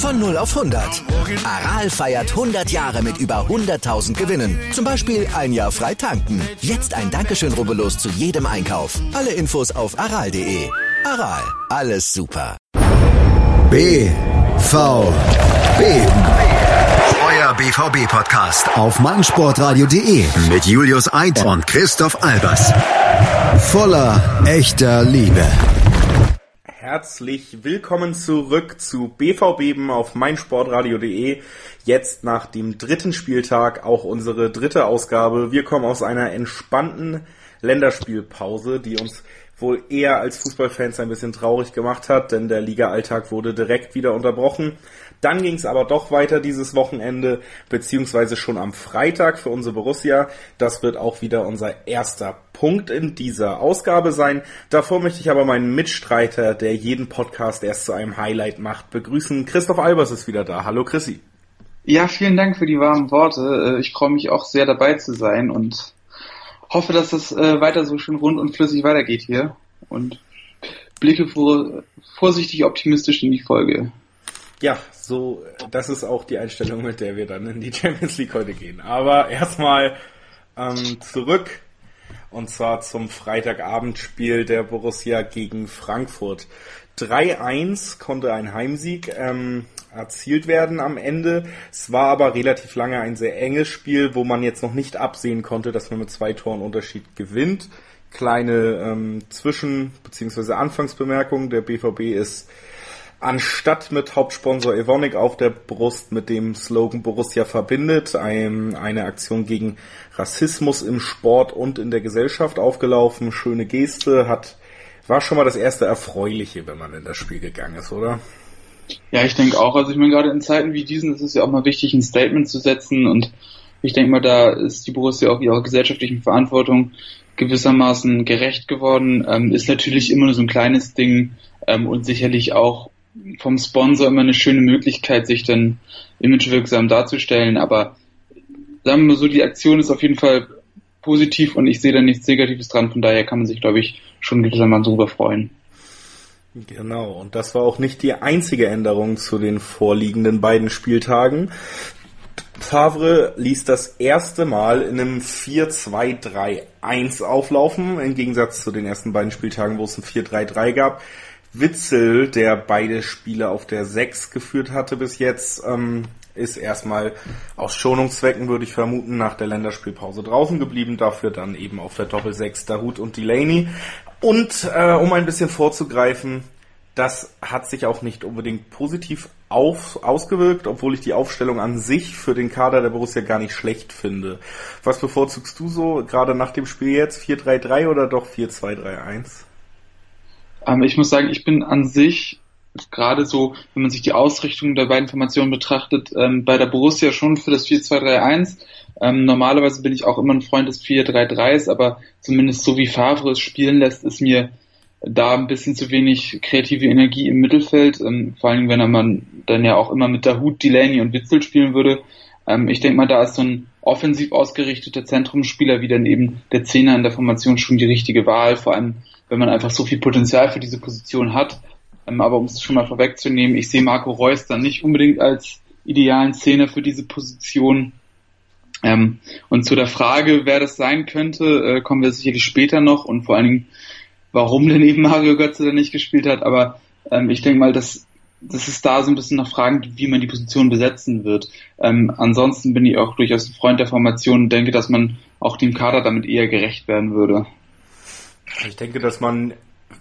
Von 0 auf 100. Aral feiert 100 Jahre mit über 100.000 Gewinnen. Zum Beispiel ein Jahr frei tanken. Jetzt ein Dankeschön, rubbellos zu jedem Einkauf. Alle Infos auf aral.de. Aral, alles super. B, V, B. Euer BVB-Podcast auf meinsportradio.de mit Julius Eid und Christoph Albers. Voller echter Liebe. Herzlich willkommen zurück zu BVB auf meinsportradio.de. Jetzt nach dem dritten Spieltag auch unsere dritte Ausgabe. Wir kommen aus einer entspannten Länderspielpause, die uns wohl eher als Fußballfans ein bisschen traurig gemacht hat, denn der Liga-Alltag wurde direkt wieder unterbrochen. Dann ging es aber doch weiter dieses Wochenende, beziehungsweise schon am Freitag für unsere Borussia. Das wird auch wieder unser erster Punkt in dieser Ausgabe sein. Davor möchte ich aber meinen Mitstreiter, der jeden Podcast erst zu einem Highlight macht, begrüßen. Christoph Albers ist wieder da. Hallo Chrissy. Ja, vielen Dank für die warmen Worte. Äh, ich freue mich auch sehr dabei zu sein und hoffe, dass das äh, weiter so schön rund und flüssig weitergeht hier und blicke vor, vorsichtig optimistisch in die Folge. Ja, so, das ist auch die Einstellung, mit der wir dann in die Champions League heute gehen. Aber erstmal ähm, zurück und zwar zum Freitagabendspiel der Borussia gegen Frankfurt. 3-1 konnte ein Heimsieg ähm, erzielt werden am Ende. Es war aber relativ lange ein sehr enges Spiel, wo man jetzt noch nicht absehen konnte, dass man mit zwei Toren Unterschied gewinnt. Kleine ähm, Zwischen- bzw. Anfangsbemerkung, der BVB ist anstatt mit Hauptsponsor Evonik auf der Brust mit dem Slogan Borussia verbindet, ein, eine Aktion gegen Rassismus im Sport und in der Gesellschaft aufgelaufen. Schöne Geste, hat, war schon mal das erste Erfreuliche, wenn man in das Spiel gegangen ist, oder? Ja, ich denke auch. Also ich meine, gerade in Zeiten wie diesen ist es ja auch mal wichtig, ein Statement zu setzen und ich denke mal, da ist die Borussia auch ihrer gesellschaftlichen Verantwortung gewissermaßen gerecht geworden. Ähm, ist natürlich immer nur so ein kleines Ding ähm, und sicherlich auch vom Sponsor immer eine schöne Möglichkeit, sich dann imagewirksam darzustellen. Aber sagen wir so, die Aktion ist auf jeden Fall positiv und ich sehe da nichts Negatives dran. Von daher kann man sich, glaube ich, schon gewissermaßen drüber freuen. Genau, und das war auch nicht die einzige Änderung zu den vorliegenden beiden Spieltagen. Favre ließ das erste Mal in einem 4-2-3-1 auflaufen, im Gegensatz zu den ersten beiden Spieltagen, wo es ein 4-3-3 gab. Witzel, der beide Spiele auf der 6 geführt hatte bis jetzt, ähm, ist erstmal aus Schonungszwecken, würde ich vermuten, nach der Länderspielpause draußen geblieben. Dafür dann eben auf der Doppel 6 Dahut und Delaney. Und äh, um ein bisschen vorzugreifen, das hat sich auch nicht unbedingt positiv auf, ausgewirkt, obwohl ich die Aufstellung an sich für den Kader der Borussia gar nicht schlecht finde. Was bevorzugst du so, gerade nach dem Spiel jetzt? 4-3-3 oder doch 4-2-3-1? Ähm, ich muss sagen, ich bin an sich gerade so, wenn man sich die Ausrichtung der beiden Formationen betrachtet, ähm, bei der Borussia schon für das 4-2-3-1. Ähm, normalerweise bin ich auch immer ein Freund des 4-3-3s, aber zumindest so wie Favre es spielen lässt, ist mir da ein bisschen zu wenig kreative Energie im Mittelfeld, ähm, vor allem wenn man dann ja auch immer mit der Hut, Delaney und Witzel spielen würde. Ähm, ich denke mal, da ist so ein offensiv ausgerichteter Zentrumsspieler wie dann eben der Zehner in der Formation schon die richtige Wahl, vor allem wenn man einfach so viel Potenzial für diese Position hat. Ähm, aber um es schon mal vorwegzunehmen, ich sehe Marco Reus dann nicht unbedingt als idealen Szene für diese Position. Ähm, und zu der Frage, wer das sein könnte, äh, kommen wir sicherlich später noch und vor allen Dingen, warum denn eben Mario Götze da nicht gespielt hat. Aber ähm, ich denke mal, dass das ist da so ein bisschen noch Fragen, wie man die Position besetzen wird. Ähm, ansonsten bin ich auch durchaus ein Freund der Formation und denke, dass man auch dem Kader damit eher gerecht werden würde. Ich denke, dass man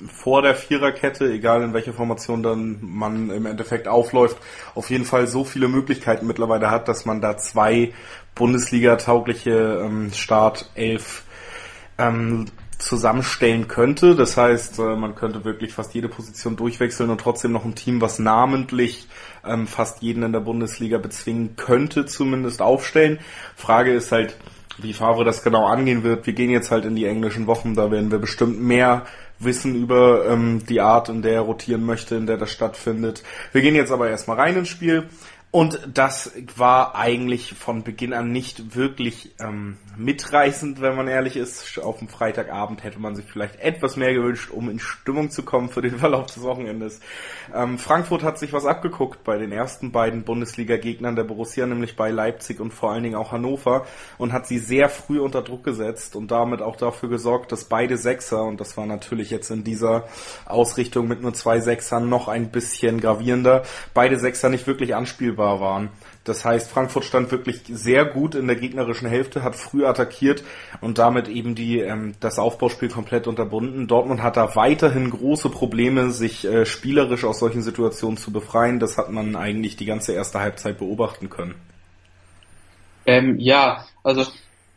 vor der Viererkette, egal in welcher Formation dann man im Endeffekt aufläuft, auf jeden Fall so viele Möglichkeiten mittlerweile hat, dass man da zwei Bundesliga-taugliche ähm, Startelf ähm, zusammenstellen könnte. Das heißt, äh, man könnte wirklich fast jede Position durchwechseln und trotzdem noch ein Team, was namentlich ähm, fast jeden in der Bundesliga bezwingen könnte, zumindest aufstellen. Frage ist halt, wie Favre das genau angehen wird. Wir gehen jetzt halt in die englischen Wochen, da werden wir bestimmt mehr wissen über ähm, die Art, in der er rotieren möchte, in der das stattfindet. Wir gehen jetzt aber erstmal rein ins Spiel. Und das war eigentlich von Beginn an nicht wirklich ähm, mitreißend, wenn man ehrlich ist. Auf dem Freitagabend hätte man sich vielleicht etwas mehr gewünscht, um in Stimmung zu kommen für den Verlauf des Wochenendes. Ähm, Frankfurt hat sich was abgeguckt bei den ersten beiden Bundesliga-Gegnern der Borussia, nämlich bei Leipzig und vor allen Dingen auch Hannover, und hat sie sehr früh unter Druck gesetzt und damit auch dafür gesorgt, dass beide Sechser, und das war natürlich jetzt in dieser Ausrichtung mit nur zwei Sechsern noch ein bisschen gravierender, beide Sechser nicht wirklich anspielbar unbesiegbar waren. Das heißt, Frankfurt stand wirklich sehr gut in der gegnerischen Hälfte, hat früh attackiert und damit eben die ähm, das Aufbauspiel komplett unterbunden. Dortmund hat da weiterhin große Probleme, sich äh, spielerisch aus solchen Situationen zu befreien. Das hat man eigentlich die ganze erste Halbzeit beobachten können. Ähm, ja, also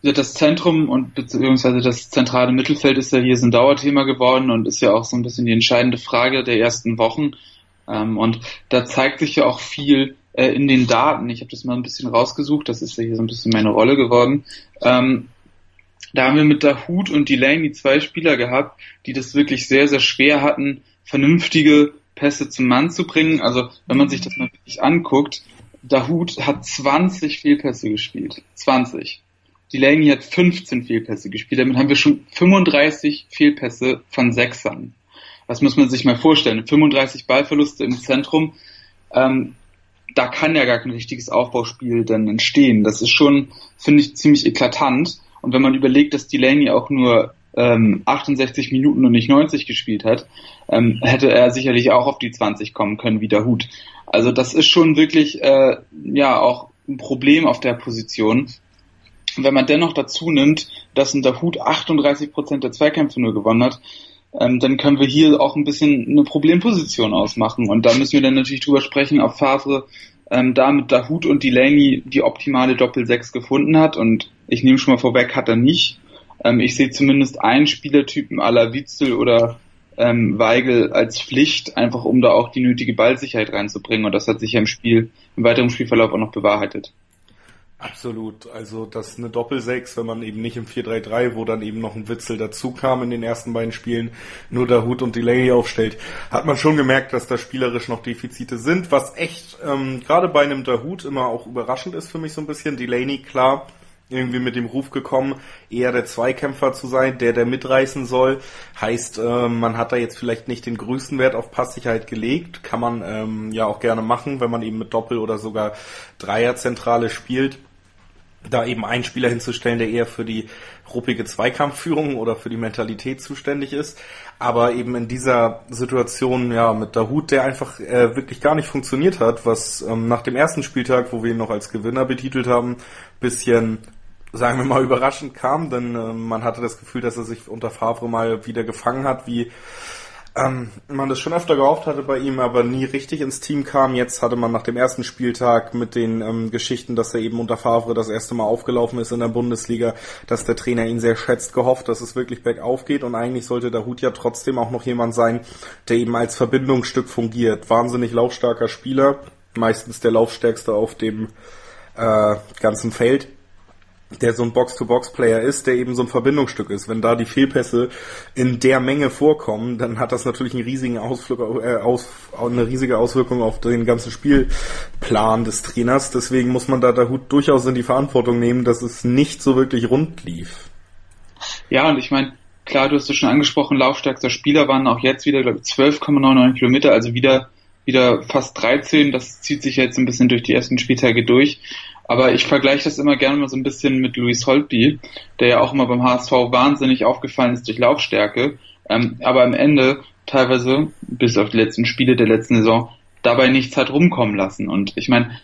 das Zentrum und beziehungsweise das zentrale Mittelfeld ist ja hier so ein Dauerthema geworden und ist ja auch so ein bisschen die entscheidende Frage der ersten Wochen. Ähm, und da zeigt sich ja auch viel äh, in den Daten. Ich habe das mal ein bisschen rausgesucht, das ist ja hier so ein bisschen meine Rolle geworden. Ähm, da haben wir mit der Hut und Delaney zwei Spieler gehabt, die das wirklich sehr, sehr schwer hatten, vernünftige Pässe zum Mann zu bringen. Also wenn man sich das mal wirklich anguckt, Dahut hat 20 Fehlpässe gespielt. 20. Delaney hat 15 Fehlpässe gespielt. Damit haben wir schon 35 Fehlpässe von Sechsern. Das muss man sich mal vorstellen. 35 Ballverluste im Zentrum. Ähm, da kann ja gar kein richtiges Aufbauspiel dann entstehen. Das ist schon, finde ich, ziemlich eklatant. Und wenn man überlegt, dass Delaney auch nur ähm, 68 Minuten und nicht 90 gespielt hat, ähm, hätte er sicherlich auch auf die 20 kommen können wie der Hut. Also das ist schon wirklich äh, ja auch ein Problem auf der Position. Wenn man dennoch dazu nimmt, dass ein Hut 38 Prozent der Zweikämpfe nur gewonnen hat, ähm, dann können wir hier auch ein bisschen eine Problemposition ausmachen. Und da müssen wir dann natürlich drüber sprechen, ob Favre ähm, da mit Dahut und Delaney die optimale Doppel-6 gefunden hat. Und ich nehme schon mal vorweg, hat er nicht. Ähm, ich sehe zumindest einen Spielertypen aller Witzel oder ähm, Weigel als Pflicht, einfach um da auch die nötige Ballsicherheit reinzubringen. Und das hat sich ja im Spiel, im weiteren Spielverlauf auch noch bewahrheitet. Absolut. Also das ist eine Doppel-6, wenn man eben nicht im 4-3-3, wo dann eben noch ein Witzel dazu kam in den ersten beiden Spielen, nur der Hut und Delay aufstellt, hat man schon gemerkt, dass da spielerisch noch Defizite sind, was echt ähm, gerade bei einem Dahut immer auch überraschend ist für mich so ein bisschen. Delaney, klar, irgendwie mit dem Ruf gekommen, eher der Zweikämpfer zu sein, der der mitreißen soll. Heißt, äh, man hat da jetzt vielleicht nicht den größten Wert auf Passsicherheit gelegt. Kann man ähm, ja auch gerne machen, wenn man eben mit Doppel- oder sogar Dreierzentrale spielt da eben einen Spieler hinzustellen, der eher für die ruppige Zweikampfführung oder für die Mentalität zuständig ist. Aber eben in dieser Situation, ja, mit der Hut, der einfach äh, wirklich gar nicht funktioniert hat, was ähm, nach dem ersten Spieltag, wo wir ihn noch als Gewinner betitelt haben, bisschen sagen wir mal, überraschend kam, denn äh, man hatte das Gefühl, dass er sich unter Favre mal wieder gefangen hat, wie ähm, man das schon öfter gehofft hatte bei ihm, aber nie richtig ins Team kam. Jetzt hatte man nach dem ersten Spieltag mit den ähm, Geschichten, dass er eben unter Favre das erste Mal aufgelaufen ist in der Bundesliga, dass der Trainer ihn sehr schätzt, gehofft, dass es wirklich bergauf geht und eigentlich sollte der Hut ja trotzdem auch noch jemand sein, der eben als Verbindungsstück fungiert. Wahnsinnig laufstarker Spieler, meistens der laufstärkste auf dem äh, ganzen Feld der so ein Box-to-Box-Player ist, der eben so ein Verbindungsstück ist. Wenn da die Fehlpässe in der Menge vorkommen, dann hat das natürlich einen riesigen Ausflug, äh, aus, eine riesige Auswirkung auf den ganzen Spielplan des Trainers. Deswegen muss man da Hut durchaus in die Verantwortung nehmen, dass es nicht so wirklich rund lief. Ja, und ich meine, klar, du hast es schon angesprochen, laufstärkster Spieler waren auch jetzt wieder, glaube ich, 12,99 Kilometer, also wieder wieder fast 13. Das zieht sich jetzt ein bisschen durch die ersten Spieltage durch. Aber ich vergleiche das immer gerne mal so ein bisschen mit Luis Holtby, der ja auch immer beim HSV wahnsinnig aufgefallen ist durch Laufstärke, ähm, aber am Ende teilweise, bis auf die letzten Spiele der letzten Saison, dabei nichts hat rumkommen lassen. Und ich meine,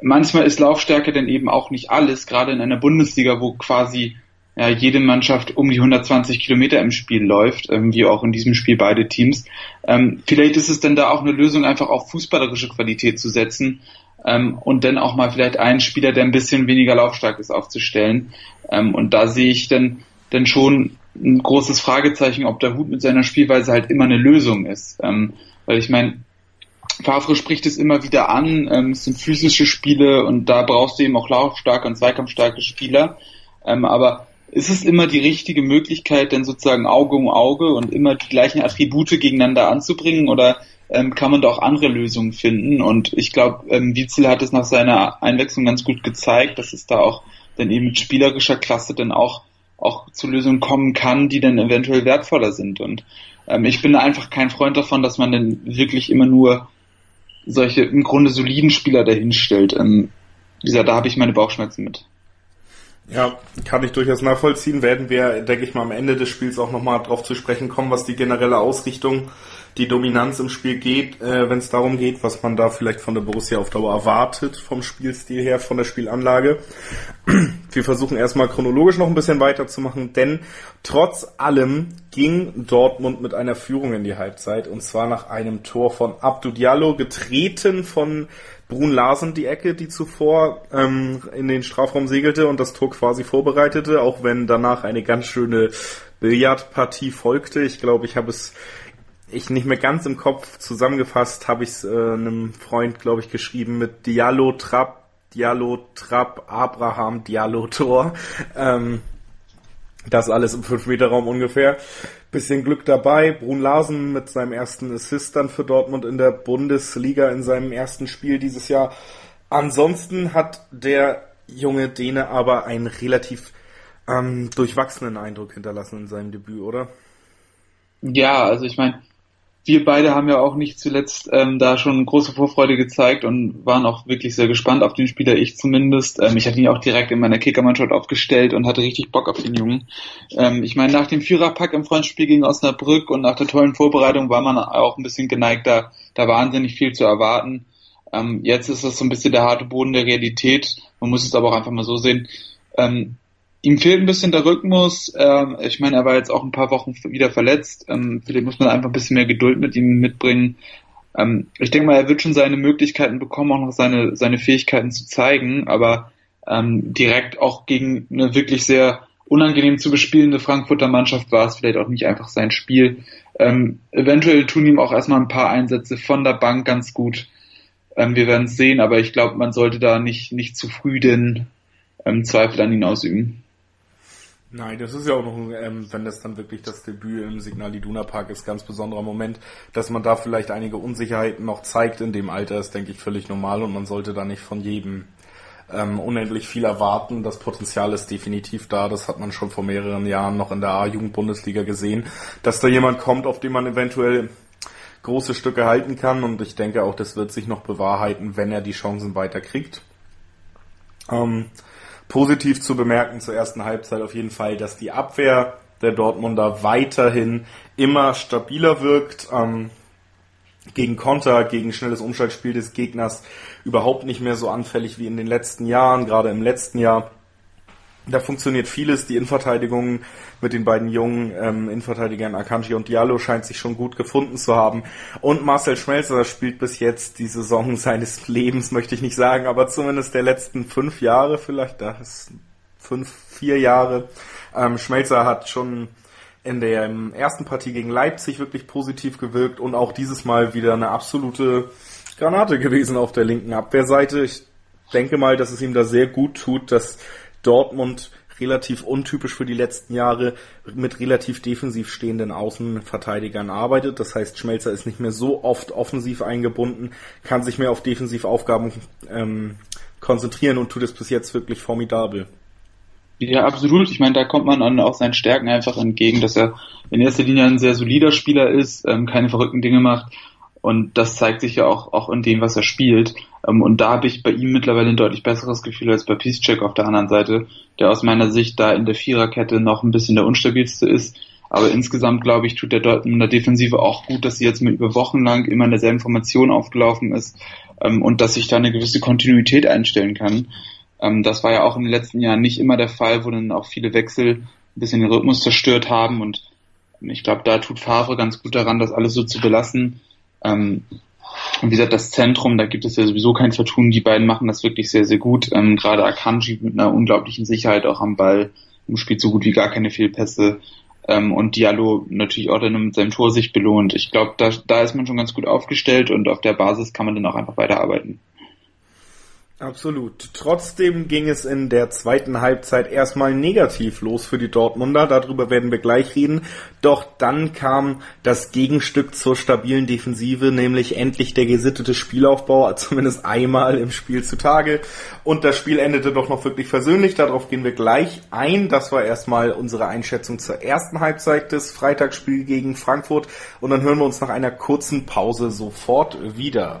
manchmal ist Laufstärke denn eben auch nicht alles, gerade in einer Bundesliga, wo quasi ja, jede Mannschaft um die 120 Kilometer im Spiel läuft, ähm, wie auch in diesem Spiel beide Teams. Ähm, vielleicht ist es denn da auch eine Lösung, einfach auf fußballerische Qualität zu setzen ähm, und dann auch mal vielleicht einen Spieler, der ein bisschen weniger laufstark ist, aufzustellen. Ähm, und da sehe ich dann, dann schon ein großes Fragezeichen, ob der Hut mit seiner Spielweise halt immer eine Lösung ist. Ähm, weil ich meine, Favre spricht es immer wieder an, ähm, es sind physische Spiele und da brauchst du eben auch laufstarke und zweikampfstarke Spieler. Aber ist es immer die richtige Möglichkeit, denn sozusagen Auge um Auge und immer die gleichen Attribute gegeneinander anzubringen oder ähm, kann man da auch andere Lösungen finden? Und ich glaube, ähm, Witzel hat es nach seiner Einwechslung ganz gut gezeigt, dass es da auch dann eben mit spielerischer Klasse dann auch auch zu Lösungen kommen kann, die dann eventuell wertvoller sind. Und ähm, ich bin einfach kein Freund davon, dass man dann wirklich immer nur solche im Grunde soliden Spieler dahinstellt. Ähm, wie gesagt, da habe ich meine Bauchschmerzen mit. Ja, kann ich durchaus nachvollziehen. Werden wir, denke ich mal, am Ende des Spiels auch nochmal drauf zu sprechen kommen, was die generelle Ausrichtung, die Dominanz im Spiel geht, äh, wenn es darum geht, was man da vielleicht von der Borussia auf Dauer erwartet, vom Spielstil her, von der Spielanlage. Wir versuchen erstmal chronologisch noch ein bisschen weiterzumachen, denn trotz allem ging Dortmund mit einer Führung in die Halbzeit und zwar nach einem Tor von Abdu Diallo, getreten von Brun Larsen die Ecke, die zuvor ähm, in den Strafraum segelte und das Tor quasi vorbereitete, auch wenn danach eine ganz schöne Billardpartie folgte. Ich glaube, ich habe es ich nicht mehr ganz im Kopf zusammengefasst, habe ich es äh, einem Freund, glaube ich, geschrieben mit Diallo Trapp, Diallo Trapp, Abraham, Diallo Tor. Ähm, das alles im 5-Meter-Raum ungefähr. Bisschen Glück dabei. Brun Larsen mit seinem ersten Assist dann für Dortmund in der Bundesliga in seinem ersten Spiel dieses Jahr. Ansonsten hat der junge Däne aber einen relativ ähm, durchwachsenen Eindruck hinterlassen in seinem Debüt, oder? Ja, also ich meine, wir beide haben ja auch nicht zuletzt ähm, da schon große Vorfreude gezeigt und waren auch wirklich sehr gespannt auf den Spieler, ich zumindest. Ähm, ich hatte ihn auch direkt in meiner Kickermannschaft aufgestellt und hatte richtig Bock auf den Jungen. Ähm, ich meine, nach dem Viererpack im Freundspiel gegen Osnabrück und nach der tollen Vorbereitung war man auch ein bisschen geneigt, da, da wahnsinnig viel zu erwarten. Ähm, jetzt ist das so ein bisschen der harte Boden der Realität. Man muss es aber auch einfach mal so sehen. Ähm, Ihm fehlt ein bisschen der Rhythmus. Ähm, ich meine, er war jetzt auch ein paar Wochen wieder verletzt. Ähm, vielleicht muss man einfach ein bisschen mehr Geduld mit ihm mitbringen. Ähm, ich denke mal, er wird schon seine Möglichkeiten bekommen, auch noch seine, seine Fähigkeiten zu zeigen, aber ähm, direkt auch gegen eine wirklich sehr unangenehm zu bespielende Frankfurter Mannschaft war es vielleicht auch nicht einfach sein Spiel. Ähm, eventuell tun ihm auch erstmal ein paar Einsätze von der Bank ganz gut. Ähm, wir werden es sehen, aber ich glaube, man sollte da nicht, nicht zu früh den ähm, Zweifel an ihn ausüben. Nein, das ist ja auch noch, ähm, wenn das dann wirklich das Debüt im Signal Iduna Park ist, ganz besonderer Moment, dass man da vielleicht einige Unsicherheiten noch zeigt in dem Alter, ist, denke ich, völlig normal und man sollte da nicht von jedem ähm, unendlich viel erwarten. Das Potenzial ist definitiv da, das hat man schon vor mehreren Jahren noch in der A-Jugend-Bundesliga gesehen, dass da jemand kommt, auf den man eventuell große Stücke halten kann und ich denke auch, das wird sich noch bewahrheiten, wenn er die Chancen weiter kriegt. Ähm, positiv zu bemerken zur ersten Halbzeit auf jeden Fall, dass die Abwehr der Dortmunder weiterhin immer stabiler wirkt. Ähm, gegen Konter, gegen schnelles Umschaltspiel des Gegners überhaupt nicht mehr so anfällig wie in den letzten Jahren, gerade im letzten Jahr. Da funktioniert vieles. Die Innenverteidigung mit den beiden jungen ähm, Innenverteidigern Akanji und Diallo scheint sich schon gut gefunden zu haben. Und Marcel Schmelzer spielt bis jetzt die Saison seines Lebens, möchte ich nicht sagen, aber zumindest der letzten fünf Jahre vielleicht. Da ist fünf, vier Jahre. Ähm, Schmelzer hat schon in der ersten Partie gegen Leipzig wirklich positiv gewirkt und auch dieses Mal wieder eine absolute Granate gewesen auf der linken Abwehrseite. Ich denke mal, dass es ihm da sehr gut tut, dass Dortmund relativ untypisch für die letzten Jahre mit relativ defensiv stehenden Außenverteidigern arbeitet. Das heißt, Schmelzer ist nicht mehr so oft offensiv eingebunden, kann sich mehr auf Defensivaufgaben ähm, konzentrieren und tut es bis jetzt wirklich formidabel. Ja, absolut. Ich meine, da kommt man an auch seinen Stärken einfach entgegen, dass er in erster Linie ein sehr solider Spieler ist, ähm, keine verrückten Dinge macht und das zeigt sich ja auch, auch in dem, was er spielt. Ähm, und da habe ich bei ihm mittlerweile ein deutlich besseres Gefühl als bei Piszczek auf der anderen Seite, der aus meiner Sicht da in der Viererkette noch ein bisschen der unstabilste ist. Aber insgesamt, glaube ich, tut der Dortmunder Defensive auch gut, dass sie jetzt mit über Wochen lang immer in derselben Formation aufgelaufen ist ähm, und dass sich da eine gewisse Kontinuität einstellen kann. Ähm, das war ja auch in den letzten Jahren nicht immer der Fall, wo dann auch viele Wechsel ein bisschen den Rhythmus zerstört haben. Und ich glaube, da tut Favre ganz gut daran, das alles so zu belassen ähm, und wie gesagt, das Zentrum, da gibt es ja sowieso kein Vertun. Die beiden machen das wirklich sehr, sehr gut. Ähm, gerade Akanji mit einer unglaublichen Sicherheit auch am Ball, spielt so gut wie gar keine Fehlpässe. ähm, und Diallo natürlich auch dann mit seinem Tor sich belohnt. Ich glaube, da, da ist man schon ganz gut aufgestellt und auf der Basis kann man dann auch einfach weiterarbeiten. Absolut. Trotzdem ging es in der zweiten Halbzeit erstmal negativ los für die Dortmunder. Darüber werden wir gleich reden. Doch dann kam das Gegenstück zur stabilen Defensive, nämlich endlich der gesittete Spielaufbau, zumindest einmal im Spiel zutage. Und das Spiel endete doch noch wirklich versöhnlich. Darauf gehen wir gleich ein. Das war erstmal unsere Einschätzung zur ersten Halbzeit des Freitagsspiels gegen Frankfurt. Und dann hören wir uns nach einer kurzen Pause sofort wieder.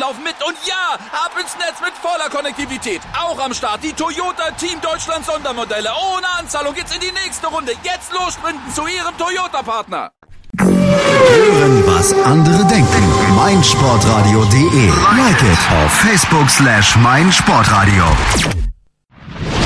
laufen mit. Und ja, ab ins Netz mit voller Konnektivität. Auch am Start die Toyota Team Deutschland Sondermodelle. Ohne Anzahlung geht's in die nächste Runde. Jetzt los sprinten zu Ihrem Toyota-Partner. Hören, was andere denken. meinsportradio.de. Like it auf Facebook slash meinsportradio.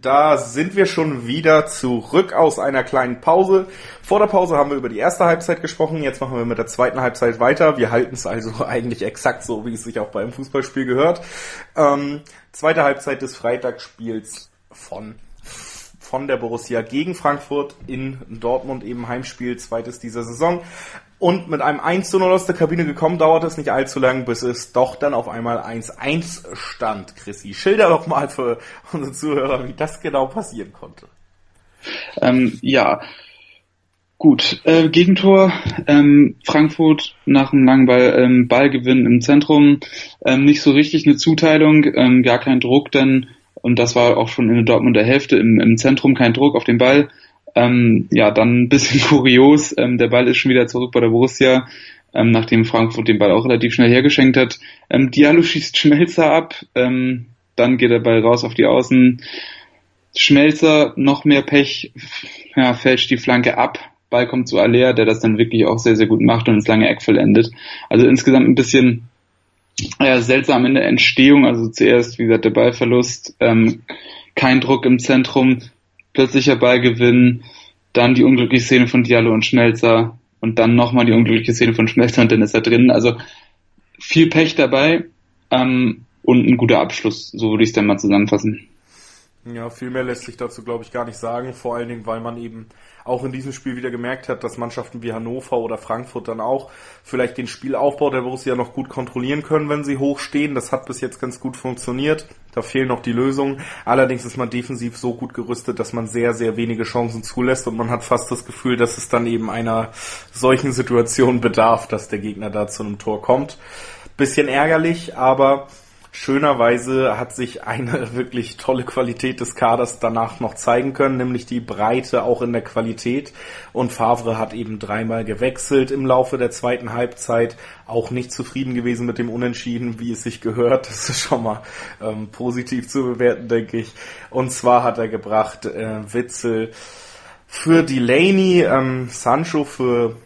da sind wir schon wieder zurück aus einer kleinen Pause. Vor der Pause haben wir über die erste Halbzeit gesprochen, jetzt machen wir mit der zweiten Halbzeit weiter. Wir halten es also eigentlich exakt so, wie es sich auch beim Fußballspiel gehört. Ähm, zweite Halbzeit des Freitagsspiels von von der Borussia gegen Frankfurt in Dortmund, eben Heimspiel, zweites dieser Saison. Und mit einem 1 zu 0 aus der Kabine gekommen, dauerte es nicht allzu lang, bis es doch dann auf einmal 1-1 stand. Chrissy, schilder doch mal für unsere Zuhörer, wie das genau passieren konnte. Ähm, ja, gut. Äh, Gegentor, ähm, Frankfurt nach einem langen Ball, ähm, Ballgewinn im Zentrum, ähm, nicht so richtig eine Zuteilung, ähm, gar kein Druck denn und das war auch schon in der Dortmunder Hälfte im, im Zentrum kein Druck auf den Ball. Ähm, ja, dann ein bisschen kurios. Ähm, der Ball ist schon wieder zurück bei der Borussia, ähm, nachdem Frankfurt den Ball auch relativ schnell hergeschenkt hat. Ähm, Diallo schießt Schmelzer ab, ähm, dann geht der Ball raus auf die Außen. Schmelzer, noch mehr Pech, ja, fälscht die Flanke ab. Ball kommt zu Alea, der das dann wirklich auch sehr, sehr gut macht und ins lange Eck vollendet. Also insgesamt ein bisschen äh, seltsam in der Entstehung. Also zuerst, wie gesagt, der Ballverlust, ähm, kein Druck im Zentrum, plötzlicher Ballgewinn, dann die unglückliche Szene von Diallo und Schmelzer und dann nochmal die unglückliche Szene von Schmelzer und dann ist er drin. Also viel Pech dabei ähm, und ein guter Abschluss, so würde ich es dann mal zusammenfassen. Ja, viel mehr lässt sich dazu, glaube ich, gar nicht sagen. Vor allen Dingen, weil man eben auch in diesem Spiel wieder gemerkt hat, dass Mannschaften wie Hannover oder Frankfurt dann auch vielleicht den Spielaufbau der Borussia noch gut kontrollieren können, wenn sie hochstehen. Das hat bis jetzt ganz gut funktioniert. Da fehlen noch die Lösungen. Allerdings ist man defensiv so gut gerüstet, dass man sehr, sehr wenige Chancen zulässt und man hat fast das Gefühl, dass es dann eben einer solchen Situation bedarf, dass der Gegner da zu einem Tor kommt. Bisschen ärgerlich, aber Schönerweise hat sich eine wirklich tolle Qualität des Kaders danach noch zeigen können, nämlich die Breite auch in der Qualität. Und Favre hat eben dreimal gewechselt im Laufe der zweiten Halbzeit, auch nicht zufrieden gewesen mit dem Unentschieden, wie es sich gehört. Das ist schon mal ähm, positiv zu bewerten, denke ich. Und zwar hat er gebracht äh, Witzel für Delaney, ähm, Sancho für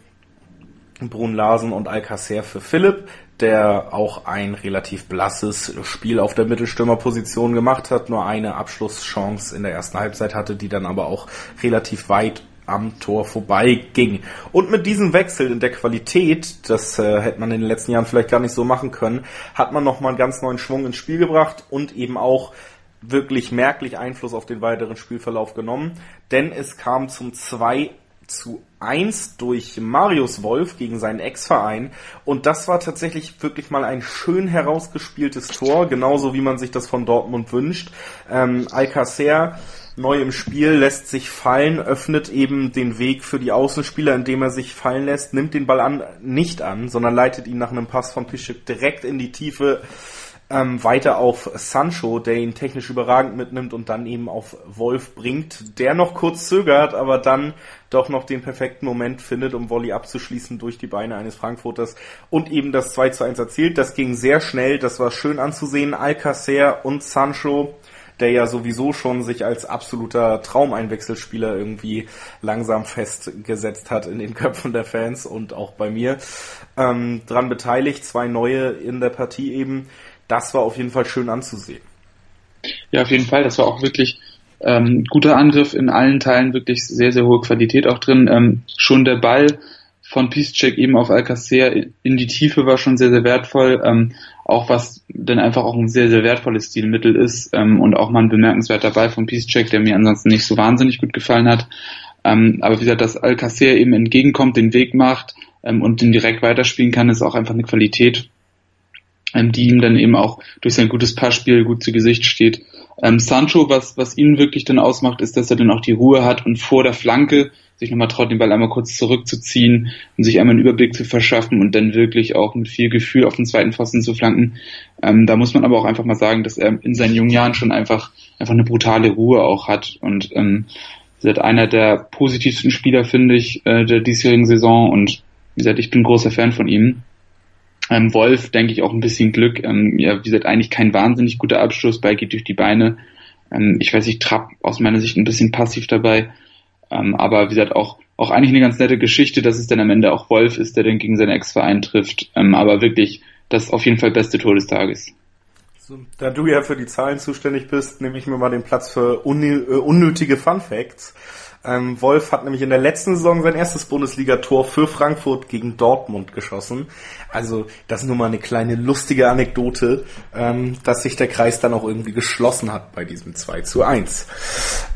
Brun Larsen und Alcacer für Philipp der auch ein relativ blasses Spiel auf der Mittelstürmerposition gemacht hat, nur eine Abschlusschance in der ersten Halbzeit hatte, die dann aber auch relativ weit am Tor vorbei ging. Und mit diesem Wechsel in der Qualität, das äh, hätte man in den letzten Jahren vielleicht gar nicht so machen können, hat man nochmal einen ganz neuen Schwung ins Spiel gebracht und eben auch wirklich merklich Einfluss auf den weiteren Spielverlauf genommen, denn es kam zum 2 zu 1 durch Marius Wolf gegen seinen Ex-Verein. Und das war tatsächlich wirklich mal ein schön herausgespieltes Tor, genauso wie man sich das von Dortmund wünscht. Ähm, Alcacer neu im Spiel, lässt sich fallen, öffnet eben den Weg für die Außenspieler, indem er sich fallen lässt, nimmt den Ball an, nicht an, sondern leitet ihn nach einem Pass von Pischek direkt in die Tiefe ähm, weiter auf Sancho, der ihn technisch überragend mitnimmt und dann eben auf Wolf bringt, der noch kurz zögert, aber dann doch noch den perfekten Moment findet, um Volley abzuschließen durch die Beine eines Frankfurters und eben das 2 zu 1 erzielt. Das ging sehr schnell, das war schön anzusehen. Alcacer und Sancho der ja sowieso schon sich als absoluter Traumeinwechselspieler irgendwie langsam festgesetzt hat in den Köpfen der Fans und auch bei mir, ähm, dran beteiligt, zwei neue in der Partie eben. Das war auf jeden Fall schön anzusehen. Ja, auf jeden Fall. Das war auch wirklich ähm, guter Angriff in allen Teilen, wirklich sehr, sehr hohe Qualität auch drin. Ähm, schon der Ball von Piszczek eben auf Alcacer in die Tiefe war schon sehr, sehr wertvoll. Ähm, auch was dann einfach auch ein sehr, sehr wertvolles Stilmittel ist ähm, und auch mal ein bemerkenswerter Ball von Piszczek, der mir ansonsten nicht so wahnsinnig gut gefallen hat. Ähm, aber wie gesagt, dass Alcacer eben entgegenkommt, den Weg macht ähm, und den direkt weiterspielen kann, ist auch einfach eine Qualität, ähm, die ihm dann eben auch durch sein gutes Passspiel gut zu Gesicht steht. Ähm, Sancho, was, was ihn wirklich dann ausmacht, ist, dass er dann auch die Ruhe hat und vor der Flanke sich nochmal traut, den Ball einmal kurz zurückzuziehen und sich einmal einen Überblick zu verschaffen und dann wirklich auch mit viel Gefühl auf den zweiten Pfosten zu flanken. Ähm, da muss man aber auch einfach mal sagen, dass er in seinen jungen Jahren schon einfach, einfach eine brutale Ruhe auch hat und ähm, ist einer der positivsten Spieler, finde ich, äh, der diesjährigen Saison und wie gesagt, ich bin großer Fan von ihm. Ähm, Wolf, denke ich, auch ein bisschen Glück. Ähm, ja, wie gesagt, eigentlich kein wahnsinnig guter Abschluss, Ball geht durch die Beine. Ähm, ich weiß nicht, Trapp aus meiner Sicht ein bisschen passiv dabei. Ähm, aber wie gesagt, auch, auch eigentlich eine ganz nette Geschichte, dass es dann am Ende auch Wolf ist, der dann gegen seinen Ex-Verein trifft. Ähm, aber wirklich, das auf jeden Fall beste Tor des Tages. So, da du ja für die Zahlen zuständig bist, nehme ich mir mal den Platz für äh, unnötige Fun Facts. Ähm, Wolf hat nämlich in der letzten Saison sein erstes Bundesligator für Frankfurt gegen Dortmund geschossen. Also das ist nur mal eine kleine lustige Anekdote, ähm, dass sich der Kreis dann auch irgendwie geschlossen hat bei diesem 2 zu 1.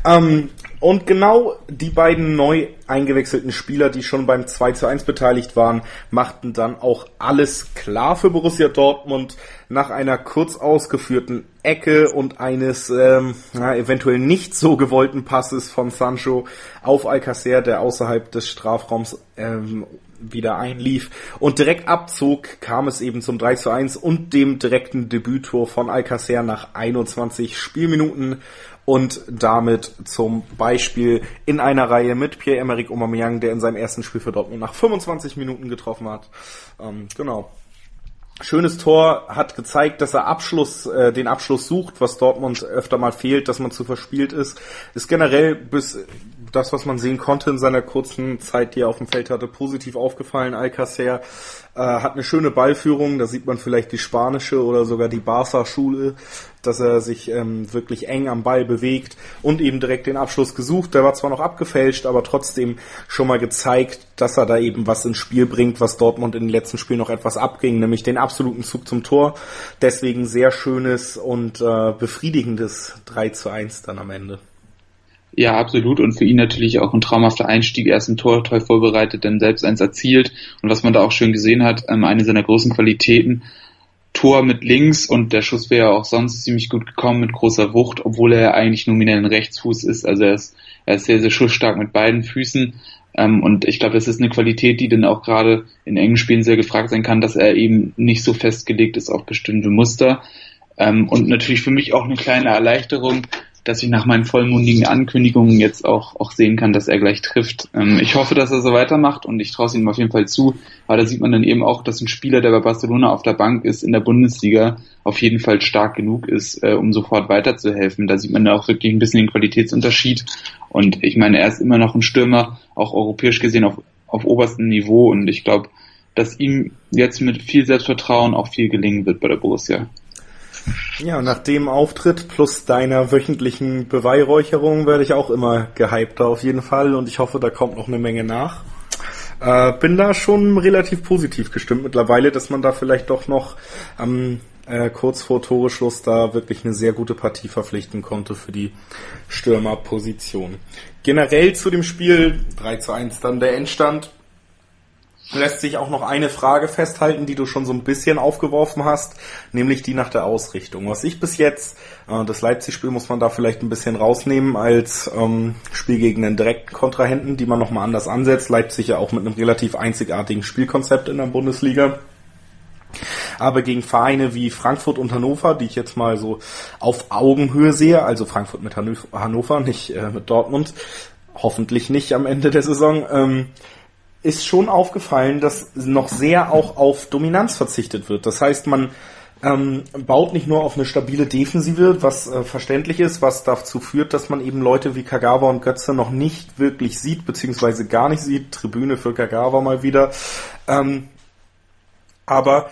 Ähm, und genau die beiden neu eingewechselten Spieler, die schon beim 2 zu 1 beteiligt waren, machten dann auch alles klar für Borussia Dortmund nach einer kurz ausgeführten Ecke und eines ähm, na, eventuell nicht so gewollten Passes von Sancho auf Alcacer, der außerhalb des Strafraums ähm, wieder einlief und direkt abzog, kam es eben zum 3 zu 1 und dem direkten Debüttor von Alcacer nach 21 Spielminuten und damit zum Beispiel in einer Reihe mit Pierre-Emerick Aubameyang, der in seinem ersten Spiel für Dortmund nach 25 Minuten getroffen hat. Ähm, genau. Schönes Tor hat gezeigt, dass er Abschluss, äh, den Abschluss sucht, was Dortmund öfter mal fehlt, dass man zu verspielt ist. Ist generell bis das, was man sehen konnte in seiner kurzen Zeit, die er auf dem Feld hatte, positiv aufgefallen. Alcacer äh, hat eine schöne Ballführung, da sieht man vielleicht die spanische oder sogar die Barca-Schule, dass er sich ähm, wirklich eng am Ball bewegt und eben direkt den Abschluss gesucht. Der war zwar noch abgefälscht, aber trotzdem schon mal gezeigt, dass er da eben was ins Spiel bringt, was Dortmund in den letzten Spielen noch etwas abging, nämlich den absoluten Zug zum Tor. Deswegen sehr schönes und äh, befriedigendes 3 zu 1 dann am Ende. Ja, absolut. Und für ihn natürlich auch ein traumhafter Einstieg. Er ist ein Tor toll vorbereitet, dann selbst eins erzielt. Und was man da auch schön gesehen hat, ähm, eine seiner großen Qualitäten, Tor mit links und der Schuss wäre auch sonst ziemlich gut gekommen mit großer Wucht, obwohl er ja eigentlich nominell ein Rechtsfuß ist. Also er ist, er ist sehr, sehr schussstark mit beiden Füßen. Ähm, und ich glaube, das ist eine Qualität, die dann auch gerade in engen Spielen sehr gefragt sein kann, dass er eben nicht so festgelegt ist auf bestimmte Muster. Ähm, und natürlich für mich auch eine kleine Erleichterung, dass ich nach meinen vollmundigen Ankündigungen jetzt auch, auch sehen kann, dass er gleich trifft. Ähm, ich hoffe, dass er so weitermacht und ich traue es ihm auf jeden Fall zu, weil da sieht man dann eben auch, dass ein Spieler, der bei Barcelona auf der Bank ist, in der Bundesliga auf jeden Fall stark genug ist, äh, um sofort weiterzuhelfen. Da sieht man da auch wirklich ein bisschen den Qualitätsunterschied und ich meine, er ist immer noch ein Stürmer, auch europäisch gesehen auf, auf oberstem Niveau und ich glaube, dass ihm jetzt mit viel Selbstvertrauen auch viel gelingen wird bei der Borussia. Ja, nach dem Auftritt plus deiner wöchentlichen Beweihräucherung werde ich auch immer gehypter auf jeden Fall und ich hoffe, da kommt noch eine Menge nach. Äh, bin da schon relativ positiv gestimmt mittlerweile, dass man da vielleicht doch noch am äh, kurz vor Toreschluss da wirklich eine sehr gute Partie verpflichten konnte für die Stürmerposition. Generell zu dem Spiel 3 zu 1 dann der Endstand lässt sich auch noch eine Frage festhalten, die du schon so ein bisschen aufgeworfen hast, nämlich die nach der Ausrichtung. Was ich bis jetzt, äh, das Leipzig-Spiel muss man da vielleicht ein bisschen rausnehmen als ähm, Spiel gegen einen direkten Kontrahenten, die man nochmal anders ansetzt. Leipzig ja auch mit einem relativ einzigartigen Spielkonzept in der Bundesliga. Aber gegen Vereine wie Frankfurt und Hannover, die ich jetzt mal so auf Augenhöhe sehe, also Frankfurt mit Hannover, nicht äh, mit Dortmund, hoffentlich nicht am Ende der Saison, ähm, ist schon aufgefallen, dass noch sehr auch auf Dominanz verzichtet wird. Das heißt, man ähm, baut nicht nur auf eine stabile Defensive, was äh, verständlich ist, was dazu führt, dass man eben Leute wie Kagawa und Götze noch nicht wirklich sieht, beziehungsweise gar nicht sieht. Tribüne für Kagawa mal wieder. Ähm, aber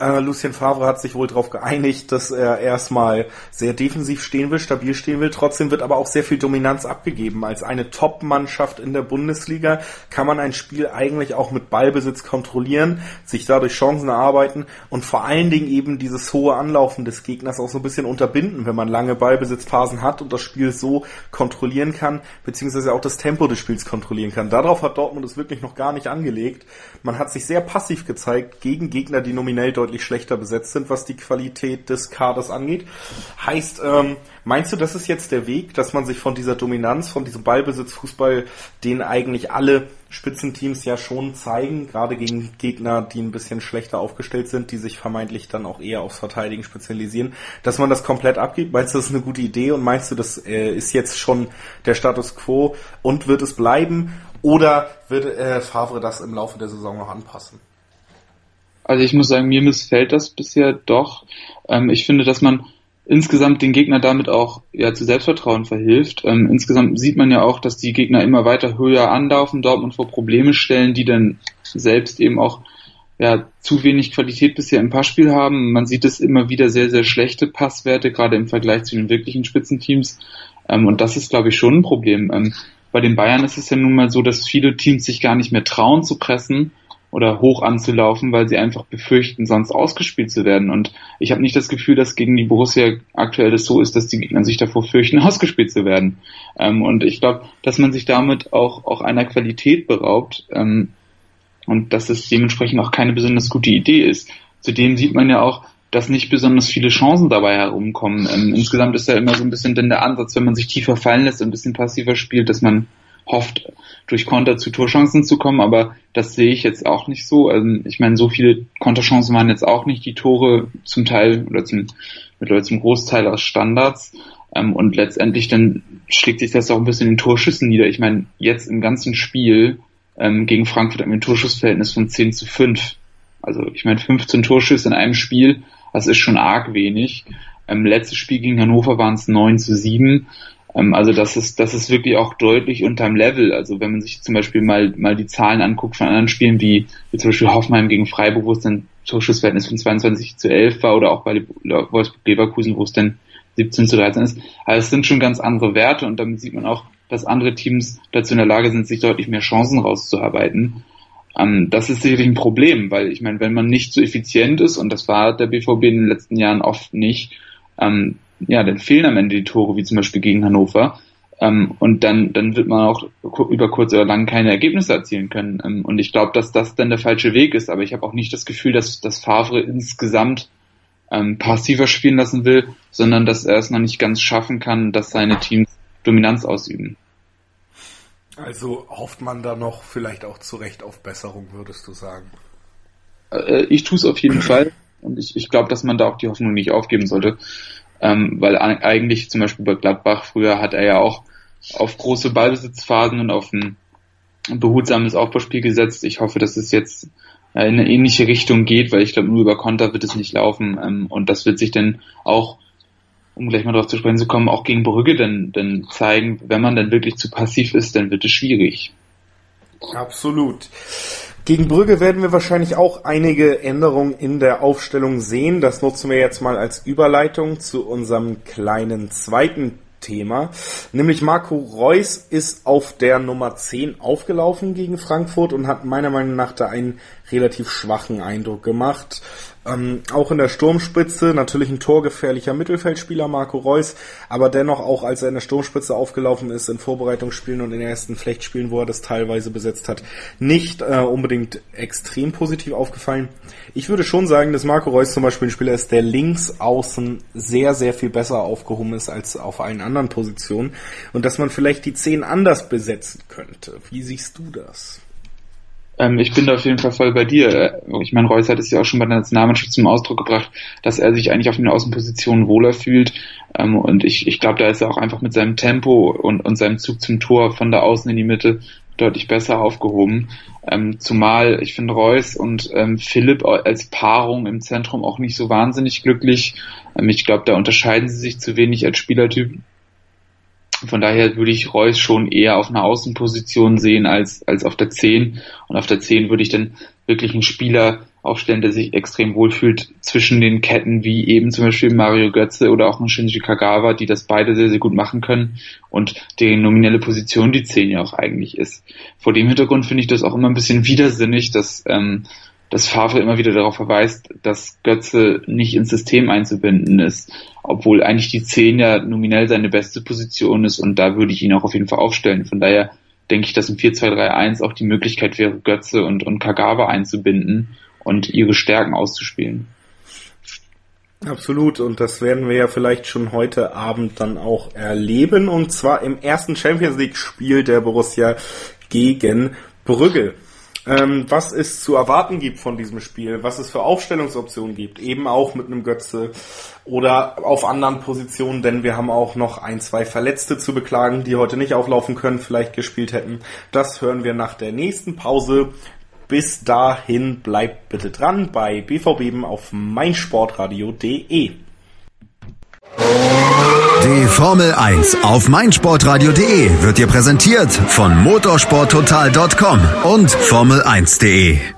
äh, Lucien Favre hat sich wohl darauf geeinigt, dass er erstmal sehr defensiv stehen will, stabil stehen will. Trotzdem wird aber auch sehr viel Dominanz abgegeben. Als eine Top-Mannschaft in der Bundesliga kann man ein Spiel eigentlich auch mit Ballbesitz kontrollieren, sich dadurch Chancen erarbeiten und vor allen Dingen eben dieses hohe Anlaufen des Gegners auch so ein bisschen unterbinden, wenn man lange Ballbesitzphasen hat und das Spiel so kontrollieren kann, beziehungsweise auch das Tempo des Spiels kontrollieren kann. Darauf hat Dortmund es wirklich noch gar nicht angelegt. Man hat sich sehr passiv gezeigt gegen Gegner, die nominell deutlich deutlich schlechter besetzt sind, was die Qualität des Kaders angeht. Heißt, ähm, meinst du, das ist jetzt der Weg, dass man sich von dieser Dominanz, von diesem Ballbesitzfußball, den eigentlich alle Spitzenteams ja schon zeigen, gerade gegen Gegner, die ein bisschen schlechter aufgestellt sind, die sich vermeintlich dann auch eher aufs Verteidigen spezialisieren, dass man das komplett abgibt? Meinst du, das ist eine gute Idee und meinst du, das äh, ist jetzt schon der Status quo und wird es bleiben? Oder wird äh, Favre das im Laufe der Saison noch anpassen? Also ich muss sagen, mir missfällt das bisher doch. Ähm, ich finde, dass man insgesamt den Gegner damit auch ja zu Selbstvertrauen verhilft. Ähm, insgesamt sieht man ja auch, dass die Gegner immer weiter höher anlaufen, Dortmund vor Probleme stellen, die dann selbst eben auch ja, zu wenig Qualität bisher im Passspiel haben. Man sieht es immer wieder sehr, sehr schlechte Passwerte, gerade im Vergleich zu den wirklichen Spitzenteams. Ähm, und das ist, glaube ich, schon ein Problem. Ähm, bei den Bayern ist es ja nun mal so, dass viele Teams sich gar nicht mehr trauen zu pressen oder hoch anzulaufen, weil sie einfach befürchten, sonst ausgespielt zu werden. Und ich habe nicht das Gefühl, dass gegen die Borussia aktuell das so ist, dass die Gegner sich davor fürchten, ausgespielt zu werden. Ähm, und ich glaube, dass man sich damit auch, auch einer Qualität beraubt ähm, und dass es dementsprechend auch keine besonders gute Idee ist. Zudem sieht man ja auch, dass nicht besonders viele Chancen dabei herumkommen. Ähm, insgesamt ist ja immer so ein bisschen denn der Ansatz, wenn man sich tiefer fallen lässt und ein bisschen passiver spielt, dass man hofft, durch Konter zu Torchancen zu kommen, aber das sehe ich jetzt auch nicht so. Also ich meine, so viele Konterchancen waren jetzt auch nicht die Tore zum Teil oder zum, mittlerweile zum Großteil aus Standards. Ähm, und letztendlich dann schlägt sich das auch ein bisschen in Torschüssen nieder. Ich meine, jetzt im ganzen Spiel ähm, gegen Frankfurt haben wir ein Torschussverhältnis von 10 zu 5. Also ich meine, 15 Torschüsse in einem Spiel, das ist schon arg wenig. Ähm, letztes Spiel gegen Hannover waren es 9 zu 7. Ähm, also das ist, das ist wirklich auch deutlich unterm Level. Also wenn man sich zum Beispiel mal, mal die Zahlen anguckt von anderen Spielen, wie, wie zum Beispiel Hoffenheim gegen Freiburg, wo es dann Torschussverhältnis von 22 zu 11 war, oder auch bei Wolfsburg-Leverkusen, wo es dann 17 zu 13 ist. Also es sind schon ganz andere Werte und damit sieht man auch, dass andere Teams dazu in der Lage sind, sich deutlich mehr Chancen rauszuarbeiten. Ähm, das ist sicherlich ein Problem, weil ich meine, wenn man nicht so effizient ist, und das war der BVB in den letzten Jahren oft nicht, ähm, ja, dann fehlen am Ende die Tore, wie zum Beispiel gegen Hannover. Ähm, und dann, dann wird man auch über kurz oder lang keine Ergebnisse erzielen können. Ähm, und ich glaube, dass das dann der falsche Weg ist. Aber ich habe auch nicht das Gefühl, dass, dass Favre insgesamt ähm, passiver spielen lassen will, sondern dass er es noch nicht ganz schaffen kann, dass seine Teams Dominanz ausüben. Also hofft man da noch vielleicht auch zu Recht auf Besserung, würdest du sagen? Äh, ich tue es auf jeden Fall. Und ich, ich glaube, dass man da auch die Hoffnung nicht aufgeben sollte ähm, weil eigentlich zum Beispiel bei Gladbach früher hat er ja auch auf große Ballbesitzphasen und auf ein behutsames Aufbauspiel gesetzt. Ich hoffe, dass es jetzt in eine ähnliche Richtung geht, weil ich glaube, nur über Konter wird es nicht laufen ähm, und das wird sich dann auch um gleich mal darauf zu sprechen zu kommen, auch gegen Brügge dann, dann zeigen, wenn man dann wirklich zu passiv ist, dann wird es schwierig. Absolut. Gegen Brügge werden wir wahrscheinlich auch einige Änderungen in der Aufstellung sehen. Das nutzen wir jetzt mal als Überleitung zu unserem kleinen zweiten Thema. Nämlich Marco Reus ist auf der Nummer 10 aufgelaufen gegen Frankfurt und hat meiner Meinung nach da einen relativ schwachen Eindruck gemacht. Ähm, auch in der Sturmspitze natürlich ein torgefährlicher Mittelfeldspieler Marco Reus, aber dennoch auch als er in der Sturmspitze aufgelaufen ist in Vorbereitungsspielen und in den ersten Flechtspielen, wo er das teilweise besetzt hat, nicht äh, unbedingt extrem positiv aufgefallen. Ich würde schon sagen, dass Marco Reus zum Beispiel ein Spieler ist, der links außen sehr, sehr viel besser aufgehoben ist als auf allen anderen Positionen und dass man vielleicht die Zehn anders besetzen könnte. Wie siehst du das? Ähm, ich bin da auf jeden Fall voll bei dir. Ich meine, Reus hat es ja auch schon bei der Nationalmannschaft zum Ausdruck gebracht, dass er sich eigentlich auf den Außenpositionen wohler fühlt. Ähm, und ich, ich glaube, da ist er auch einfach mit seinem Tempo und, und seinem Zug zum Tor von der Außen in die Mitte deutlich besser aufgehoben. Ähm, zumal ich finde Reus und ähm, Philipp als Paarung im Zentrum auch nicht so wahnsinnig glücklich. Ähm, ich glaube, da unterscheiden sie sich zu wenig als Spielertyp. Von daher würde ich Reus schon eher auf einer Außenposition sehen als, als auf der 10. Und auf der 10 würde ich dann wirklich einen Spieler aufstellen, der sich extrem wohlfühlt zwischen den Ketten, wie eben zum Beispiel Mario Götze oder auch ein Shinji Kagawa, die das beide sehr, sehr gut machen können und die nominelle Position die 10 ja auch eigentlich ist. Vor dem Hintergrund finde ich das auch immer ein bisschen widersinnig, dass ähm, dass Favre immer wieder darauf verweist, dass Götze nicht ins System einzubinden ist, obwohl eigentlich die 10 ja nominell seine beste Position ist und da würde ich ihn auch auf jeden Fall aufstellen. Von daher denke ich, dass im 4-2-3-1 auch die Möglichkeit wäre, Götze und, und Kagawa einzubinden und ihre Stärken auszuspielen. Absolut, und das werden wir ja vielleicht schon heute Abend dann auch erleben, und zwar im ersten Champions League-Spiel der Borussia gegen Brügge ähm, was es zu erwarten gibt von diesem Spiel, was es für Aufstellungsoptionen gibt, eben auch mit einem Götze oder auf anderen Positionen, denn wir haben auch noch ein, zwei Verletzte zu beklagen, die heute nicht auflaufen können, vielleicht gespielt hätten. Das hören wir nach der nächsten Pause. Bis dahin bleibt bitte dran bei BVB auf meinsportradio.de. Die Formel 1 auf meinsportradio.de wird dir präsentiert von motorsporttotal.com und Formel1.de.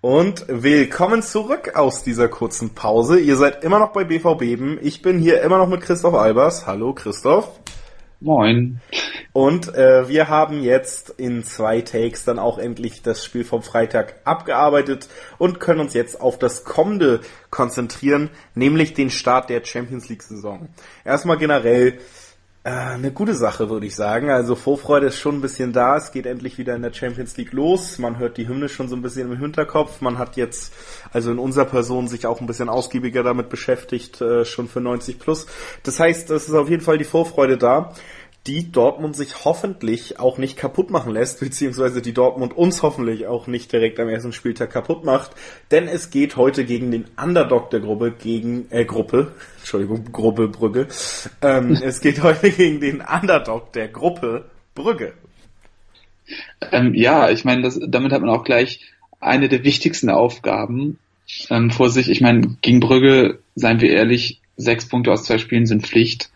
Und willkommen zurück aus dieser kurzen Pause. Ihr seid immer noch bei BVB. Ich bin hier immer noch mit Christoph Albers. Hallo Christoph. Moin. Und äh, wir haben jetzt in zwei Takes dann auch endlich das Spiel vom Freitag abgearbeitet und können uns jetzt auf das kommende konzentrieren, nämlich den Start der Champions League Saison. Erstmal generell eine gute Sache, würde ich sagen. Also Vorfreude ist schon ein bisschen da. Es geht endlich wieder in der Champions League los. Man hört die Hymne schon so ein bisschen im Hinterkopf. Man hat jetzt, also in unserer Person, sich auch ein bisschen ausgiebiger damit beschäftigt, äh, schon für 90 plus. Das heißt, es ist auf jeden Fall die Vorfreude da die Dortmund sich hoffentlich auch nicht kaputt machen lässt, beziehungsweise die Dortmund uns hoffentlich auch nicht direkt am ersten Spieltag kaputt macht, denn es geht heute gegen den Underdog der Gruppe, gegen, äh, Gruppe, Entschuldigung, Gruppe Brügge, ähm, es geht heute gegen den Underdog der Gruppe Brügge. Ähm, ja, ich meine, damit hat man auch gleich eine der wichtigsten Aufgaben ähm, vor sich. Ich meine, gegen Brügge, seien wir ehrlich, sechs Punkte aus zwei Spielen sind Pflicht.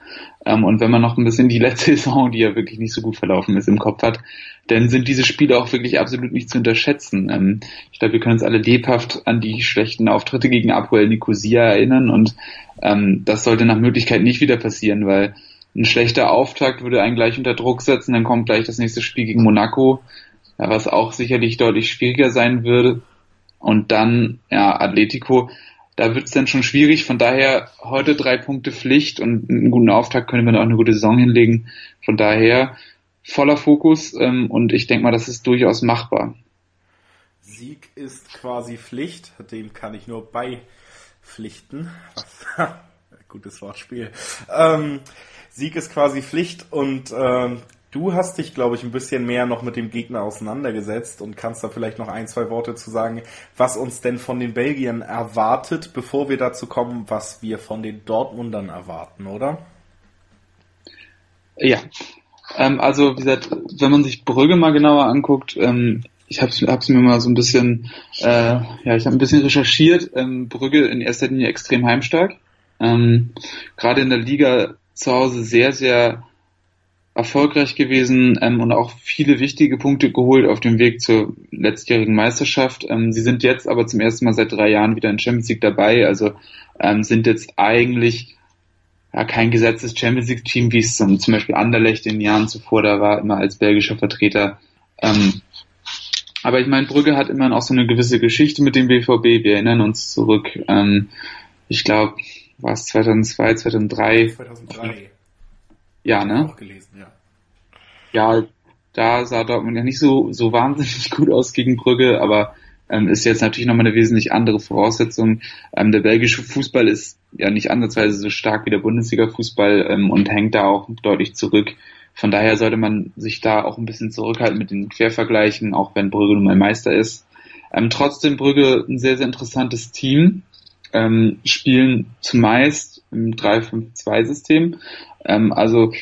Ähm, und wenn man noch ein bisschen die letzte Saison, die ja wirklich nicht so gut verlaufen ist, im Kopf hat, dann sind diese Spiele auch wirklich absolut nicht zu unterschätzen. Ähm, ich glaube, wir können uns alle lebhaft an die schlechten Auftritte gegen Apoel Nicosia erinnern und ähm, das sollte nach Möglichkeit nicht wieder passieren, weil ein schlechter Auftakt würde einen gleich unter Druck setzen, dann kommt gleich das nächste Spiel gegen Monaco, was auch sicherlich deutlich schwieriger sein würde. Und dann, ja, Atletico, da wird es dann schon schwierig. Von daher heute drei Punkte Pflicht und einen guten Auftakt können wir auch eine gute Saison hinlegen. Von daher voller Fokus ähm, und ich denke mal, das ist durchaus machbar. Sieg ist quasi Pflicht, dem kann ich nur beipflichten. Gutes Wortspiel. Ähm, Sieg ist quasi Pflicht und ähm, Du hast dich, glaube ich, ein bisschen mehr noch mit dem Gegner auseinandergesetzt und kannst da vielleicht noch ein, zwei Worte zu sagen, was uns denn von den Belgiern erwartet, bevor wir dazu kommen, was wir von den Dortmundern erwarten, oder? Ja, ähm, also wie gesagt, wenn man sich Brügge mal genauer anguckt, ähm, ich habe es mir mal so ein bisschen, äh, ja, ich habe ein bisschen recherchiert. Ähm, Brügge in erster Linie extrem heimstark. Ähm, Gerade in der Liga zu Hause sehr, sehr erfolgreich gewesen ähm, und auch viele wichtige Punkte geholt auf dem Weg zur letztjährigen Meisterschaft. Ähm, sie sind jetzt aber zum ersten Mal seit drei Jahren wieder in Champions League dabei, also ähm, sind jetzt eigentlich ja, kein gesetztes Champions League Team, wie es zum, zum Beispiel Anderlecht in den Jahren zuvor da war, immer als belgischer Vertreter. Ähm, aber ich meine, Brügge hat immer auch so eine gewisse Geschichte mit dem BVB. Wir erinnern uns zurück. Ähm, ich glaube, war es 2002, 2003? 2003. Ja, ne? Auch gelesen, ja. Ja, da sah Dortmund ja nicht so, so wahnsinnig gut aus gegen Brügge, aber ähm, ist jetzt natürlich nochmal eine wesentlich andere Voraussetzung. Ähm, der belgische Fußball ist ja nicht ansatzweise so stark wie der Bundesliga-Fußball ähm, und hängt da auch deutlich zurück. Von daher sollte man sich da auch ein bisschen zurückhalten mit den Quervergleichen, auch wenn Brügge nun mal Meister ist. Ähm, trotzdem Brügge ein sehr, sehr interessantes Team, ähm, spielen zumeist im 3-5-2-System, ähm, also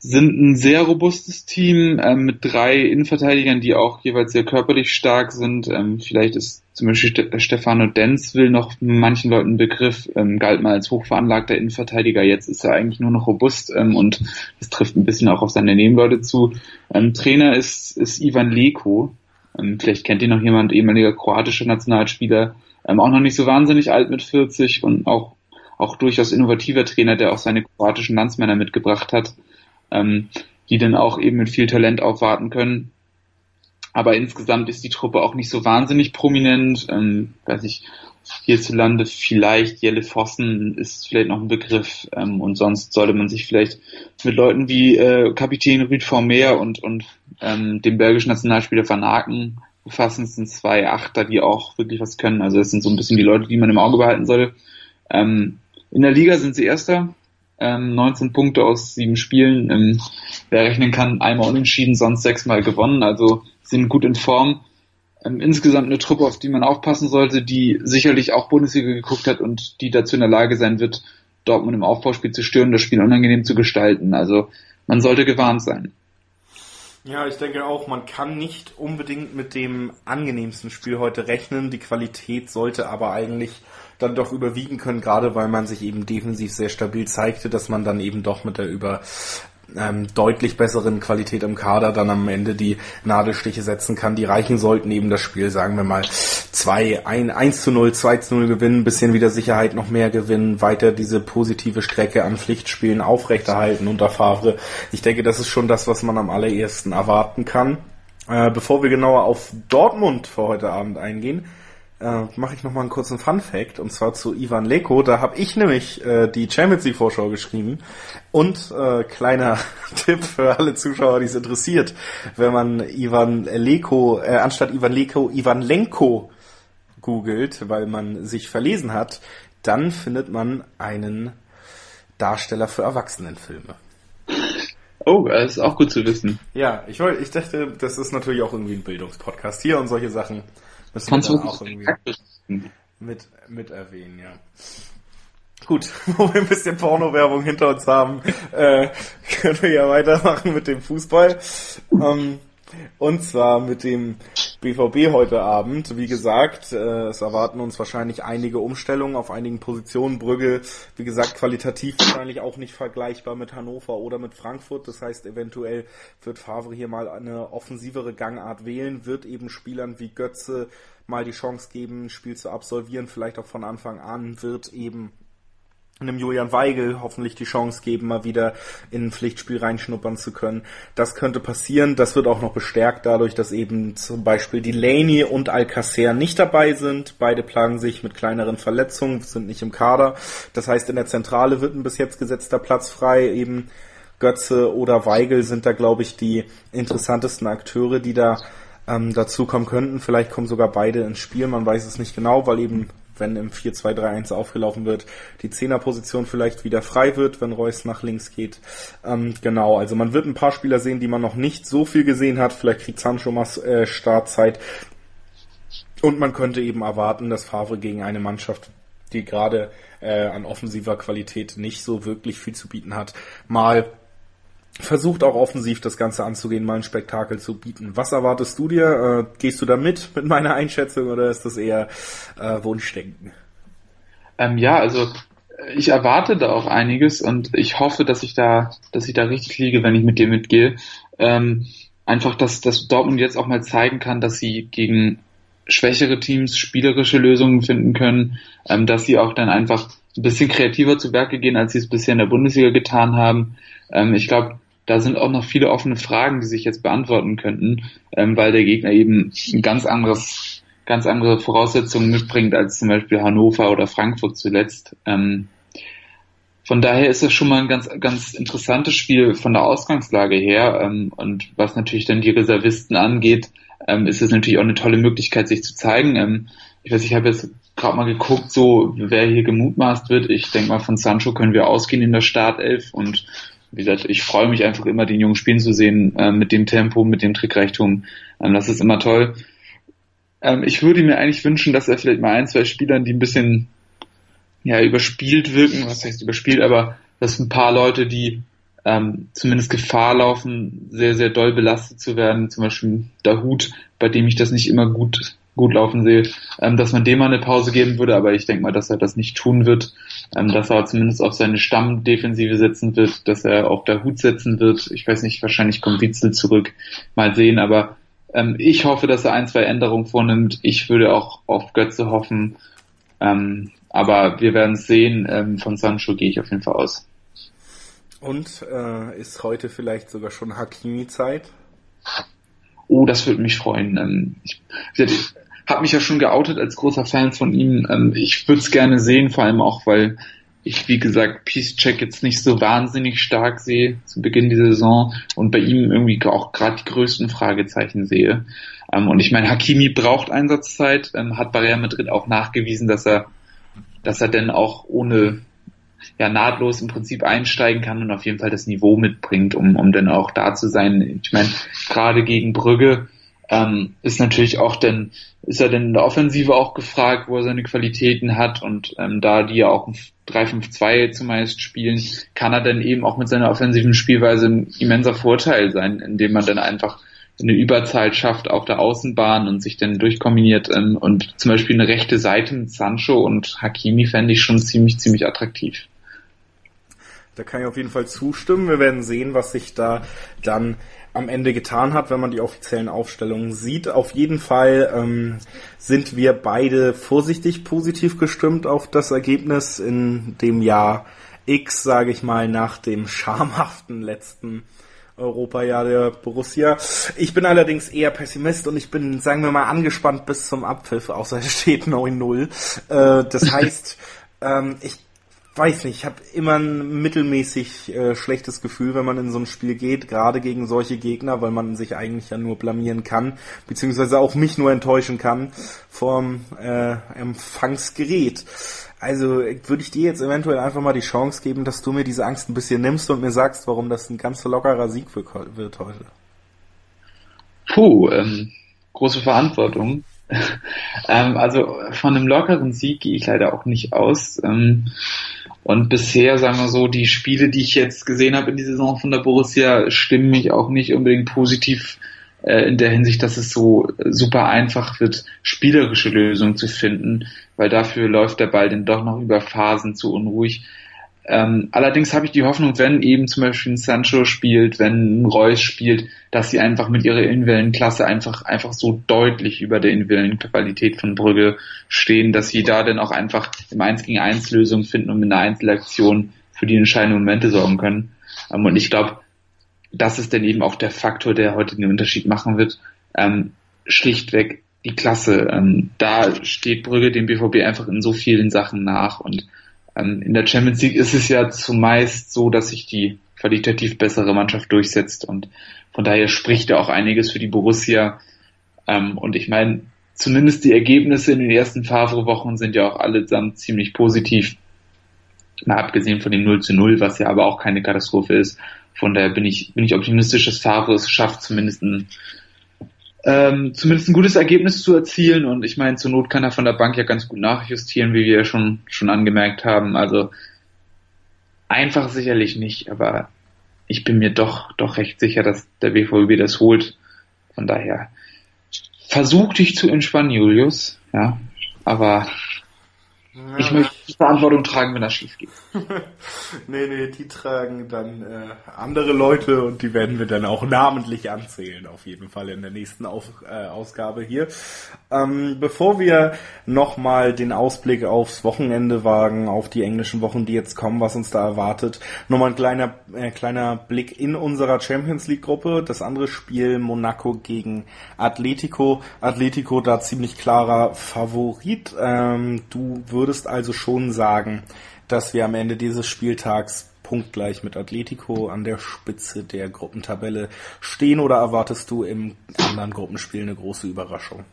sind ein sehr robustes Team ähm, mit drei Innenverteidigern, die auch jeweils sehr körperlich stark sind. Ähm, vielleicht ist zum Beispiel Ste Stefano Denzwil noch manchen Leuten ein Begriff, ähm, galt mal als hochveranlagter Innenverteidiger. Jetzt ist er eigentlich nur noch robust ähm, und das trifft ein bisschen auch auf seine Nebenleute zu. Ähm, Trainer ist, ist Ivan Leko. Ähm, vielleicht kennt ihn noch jemand, ehemaliger kroatischer Nationalspieler. Ähm, auch noch nicht so wahnsinnig alt mit 40 und auch auch durchaus innovativer Trainer, der auch seine kroatischen Landsmänner mitgebracht hat, ähm, die dann auch eben mit viel Talent aufwarten können. Aber insgesamt ist die Truppe auch nicht so wahnsinnig prominent. Ähm, weiß ich, hierzulande vielleicht Jelle Vossen ist vielleicht noch ein Begriff ähm, und sonst sollte man sich vielleicht mit Leuten wie äh, Kapitän Rüd Vermeer und, und ähm, dem belgischen Nationalspieler Van Aken befassen. Es sind zwei Achter, die auch wirklich was können. Also es sind so ein bisschen die Leute, die man im Auge behalten sollte. Ähm, in der Liga sind sie Erster, ähm, 19 Punkte aus sieben Spielen. Ähm, wer rechnen kann, einmal unentschieden, sonst sechsmal gewonnen. Also sind gut in Form. Ähm, insgesamt eine Truppe, auf die man aufpassen sollte, die sicherlich auch Bundesliga geguckt hat und die dazu in der Lage sein wird, Dortmund im Aufbauspiel zu stören, das Spiel unangenehm zu gestalten. Also man sollte gewarnt sein. Ja, ich denke auch, man kann nicht unbedingt mit dem angenehmsten Spiel heute rechnen. Die Qualität sollte aber eigentlich dann doch überwiegen können, gerade weil man sich eben defensiv sehr stabil zeigte, dass man dann eben doch mit der über ähm, deutlich besseren Qualität im Kader dann am Ende die Nadelstiche setzen kann. Die reichen sollten eben das Spiel, sagen wir mal, 2, 1, 1 zu 0, 2 zu 0 gewinnen, bisschen wieder Sicherheit noch mehr gewinnen, weiter diese positive Strecke an Pflichtspielen aufrechterhalten unter Favre. Ich denke, das ist schon das, was man am allerersten erwarten kann. Äh, bevor wir genauer auf Dortmund für heute Abend eingehen, äh, mache ich nochmal einen kurzen Fun Fact und zwar zu Ivan Leko. Da habe ich nämlich äh, die Champions League Vorschau geschrieben und äh, kleiner Tipp für alle Zuschauer, die es interessiert, wenn man Ivan Leko äh, anstatt Ivan Leko Ivan Lenko googelt, weil man sich verlesen hat, dann findet man einen Darsteller für Erwachsenenfilme. Oh, das ist auch gut zu wissen. Ja, ich ich dachte, das ist natürlich auch irgendwie ein Bildungspodcast hier und solche Sachen Müssen Kannst dann auch irgendwie mit, mit erwähnen, ja. Gut, wo wir ein bisschen Porno-Werbung hinter uns haben, äh, können wir ja weitermachen mit dem Fußball. Ähm, und zwar mit dem BVB heute Abend. Wie gesagt, äh, es erwarten uns wahrscheinlich einige Umstellungen auf einigen Positionen. Brügge, wie gesagt, qualitativ wahrscheinlich auch nicht vergleichbar mit Hannover oder mit Frankfurt. Das heißt, eventuell wird Favre hier mal eine offensivere Gangart wählen, wird eben Spielern wie Götze mal die Chance geben, ein Spiel zu absolvieren, vielleicht auch von Anfang an, wird eben einem Julian Weigel hoffentlich die Chance geben, mal wieder in ein Pflichtspiel reinschnuppern zu können. Das könnte passieren. Das wird auch noch bestärkt dadurch, dass eben zum Beispiel Delaney und Alcacer nicht dabei sind. Beide plagen sich mit kleineren Verletzungen, sind nicht im Kader. Das heißt, in der Zentrale wird ein bis jetzt gesetzter Platz frei. Eben Götze oder Weigel sind da, glaube ich, die interessantesten Akteure, die da ähm, dazu kommen könnten. Vielleicht kommen sogar beide ins Spiel. Man weiß es nicht genau, weil eben wenn im 4-2-3-1 aufgelaufen wird, die Zehnerposition vielleicht wieder frei wird, wenn Reus nach links geht. Ähm, genau, also man wird ein paar Spieler sehen, die man noch nicht so viel gesehen hat. Vielleicht kriegt Sancho mal äh, Startzeit. Und man könnte eben erwarten, dass Favre gegen eine Mannschaft, die gerade äh, an offensiver Qualität nicht so wirklich viel zu bieten hat, mal versucht auch offensiv das Ganze anzugehen, mal ein Spektakel zu bieten. Was erwartest du dir? Äh, gehst du da mit mit meiner Einschätzung oder ist das eher äh, Wunschdenken? Ähm, ja, also ich erwarte da auch einiges und ich hoffe, dass ich da, dass ich da richtig liege, wenn ich mit dir mitgehe. Ähm, einfach, dass, dass Dortmund jetzt auch mal zeigen kann, dass sie gegen schwächere Teams spielerische Lösungen finden können, ähm, dass sie auch dann einfach ein bisschen kreativer zu Werke gehen, als sie es bisher in der Bundesliga getan haben. Ähm, ich glaube, da sind auch noch viele offene Fragen, die sich jetzt beantworten könnten, ähm, weil der Gegner eben ein ganz anderes, ganz andere Voraussetzungen mitbringt als zum Beispiel Hannover oder Frankfurt zuletzt. Ähm, von daher ist es schon mal ein ganz, ganz interessantes Spiel von der Ausgangslage her. Ähm, und was natürlich dann die Reservisten angeht, ähm, ist es natürlich auch eine tolle Möglichkeit, sich zu zeigen. Ähm, ich weiß, ich habe jetzt gerade mal geguckt, so wer hier gemutmaßt wird. Ich denke mal, von Sancho können wir ausgehen in der Startelf und wie gesagt, ich freue mich einfach immer, den Jungen spielen zu sehen, äh, mit dem Tempo, mit dem Trickreichtum. Ähm, das ist immer toll. Ähm, ich würde mir eigentlich wünschen, dass er vielleicht mal ein, zwei Spielern, die ein bisschen ja, überspielt wirken, was heißt überspielt, aber dass ein paar Leute, die ähm, zumindest Gefahr laufen, sehr, sehr doll belastet zu werden, zum Beispiel der Hut, bei dem ich das nicht immer gut gut laufen sehe, ähm, dass man dem mal eine Pause geben würde, aber ich denke mal, dass er das nicht tun wird, ähm, dass er zumindest auf seine Stammdefensive setzen wird, dass er auf der Hut setzen wird. Ich weiß nicht, wahrscheinlich kommt Witzel zurück, mal sehen, aber ähm, ich hoffe, dass er ein, zwei Änderungen vornimmt. Ich würde auch auf Götze hoffen, ähm, aber wir werden es sehen. Ähm, von Sancho gehe ich auf jeden Fall aus. Und äh, ist heute vielleicht sogar schon Hakimi-Zeit? Oh, das würde mich freuen. Ähm, ich, ich habe mich ja schon geoutet als großer Fan von ihm. Ähm, ich würde es gerne sehen, vor allem auch, weil ich, wie gesagt, Peace Check jetzt nicht so wahnsinnig stark sehe zu Beginn der Saison und bei ihm irgendwie auch gerade die größten Fragezeichen sehe. Ähm, und ich meine, Hakimi braucht Einsatzzeit, ähm, hat bei Real Madrid auch nachgewiesen, dass er, dass er denn auch ohne ja nahtlos im Prinzip einsteigen kann und auf jeden Fall das Niveau mitbringt, um, um dann auch da zu sein. Ich meine, gerade gegen Brügge ähm, ist natürlich auch denn, ist er denn in der Offensive auch gefragt, wo er seine Qualitäten hat und ähm, da die ja auch 3-5-2 zumeist spielen, kann er dann eben auch mit seiner offensiven Spielweise ein immenser Vorteil sein, indem man dann einfach eine Überzahl schafft auf der Außenbahn und sich dann durchkombiniert ähm, und zum Beispiel eine rechte Seite mit Sancho und Hakimi fände ich schon ziemlich, ziemlich attraktiv. Da kann ich auf jeden Fall zustimmen. Wir werden sehen, was sich da dann am Ende getan hat, wenn man die offiziellen Aufstellungen sieht. Auf jeden Fall ähm, sind wir beide vorsichtig positiv gestimmt auf das Ergebnis in dem Jahr X, sage ich mal, nach dem schamhaften letzten Europajahr der Borussia. Ich bin allerdings eher Pessimist und ich bin, sagen wir mal, angespannt bis zum Abpfiff, außer es steht 9-0. Äh, das heißt, ähm, ich weiß nicht, ich habe immer ein mittelmäßig äh, schlechtes Gefühl, wenn man in so ein Spiel geht, gerade gegen solche Gegner, weil man sich eigentlich ja nur blamieren kann, beziehungsweise auch mich nur enttäuschen kann vom äh, Empfangsgerät. Also würde ich dir jetzt eventuell einfach mal die Chance geben, dass du mir diese Angst ein bisschen nimmst und mir sagst, warum das ein ganz lockerer Sieg wird heute. Puh, ähm, große Verantwortung. ähm, also von einem lockeren Sieg gehe ich leider auch nicht aus. Ähm, und bisher, sagen wir so, die Spiele, die ich jetzt gesehen habe in dieser Saison von der Borussia, stimmen mich auch nicht unbedingt positiv äh, in der Hinsicht, dass es so super einfach wird, spielerische Lösungen zu finden, weil dafür läuft der Ball dann doch noch über Phasen zu unruhig. Ähm, allerdings habe ich die Hoffnung, wenn eben zum Beispiel ein Sancho spielt, wenn ein Reus spielt, dass sie einfach mit ihrer individuellen Klasse einfach, einfach so deutlich über der individuellen Qualität von Brügge stehen, dass sie da dann auch einfach im 1 gegen 1 Lösungen finden und mit einer Einzelaktion für die entscheidenden Momente sorgen können. Ähm, und ich glaube, das ist dann eben auch der Faktor, der heute den Unterschied machen wird. Ähm, schlichtweg die Klasse. Ähm, da steht Brügge dem BVB einfach in so vielen Sachen nach und in der Champions League ist es ja zumeist so, dass sich die qualitativ bessere Mannschaft durchsetzt und von daher spricht ja auch einiges für die Borussia. Ähm, und ich meine, zumindest die Ergebnisse in den ersten Favre-Wochen sind ja auch allesamt ziemlich positiv. Mal abgesehen von dem 0 zu 0, was ja aber auch keine Katastrophe ist. Von daher bin ich, bin ich optimistisch, dass Favre es schafft, zumindest ein ähm, zumindest ein gutes Ergebnis zu erzielen. Und ich meine, zur Not kann er von der Bank ja ganz gut nachjustieren, wie wir ja schon, schon angemerkt haben. Also einfach sicherlich nicht, aber ich bin mir doch, doch recht sicher, dass der BVB das holt. Von daher versuch dich zu entspannen, Julius. Ja, aber ja, ich möchte die Verantwortung tragen, wenn das schief geht. nee, nee, die tragen dann äh, andere Leute und die werden wir dann auch namentlich anzählen, auf jeden Fall in der nächsten Auf, äh, Ausgabe hier. Ähm, bevor wir nochmal den Ausblick aufs Wochenende wagen, auf die englischen Wochen, die jetzt kommen, was uns da erwartet, nochmal ein kleiner, äh, kleiner Blick in unserer Champions League Gruppe. Das andere Spiel Monaco gegen Atletico. Atletico da ziemlich klarer Favorit. Ähm, du würdest also schon sagen, dass wir am Ende dieses Spieltags punktgleich mit Atletico an der Spitze der Gruppentabelle stehen oder erwartest du im anderen Gruppenspiel eine große Überraschung?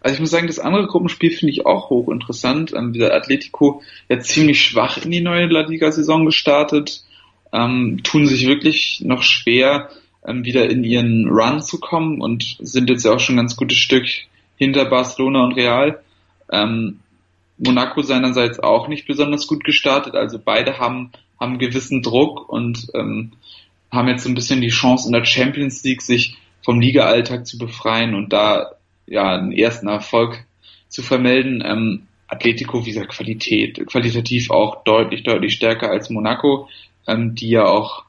Also ich muss sagen, das andere Gruppenspiel finde ich auch hochinteressant. Ähm, dieser Atletico jetzt ziemlich schwach in die neue La Liga-Saison gestartet, ähm, tun sich wirklich noch schwer, ähm, wieder in ihren Run zu kommen und sind jetzt ja auch schon ein ganz gutes Stück hinter Barcelona und Real. Ähm, Monaco seinerseits auch nicht besonders gut gestartet. Also beide haben, haben gewissen Druck und ähm, haben jetzt so ein bisschen die Chance in der Champions League sich vom Liga-Alltag zu befreien und da ja einen ersten Erfolg zu vermelden. Ähm, Atletico, wie gesagt, Qualität, qualitativ auch deutlich, deutlich stärker als Monaco, ähm, die ja auch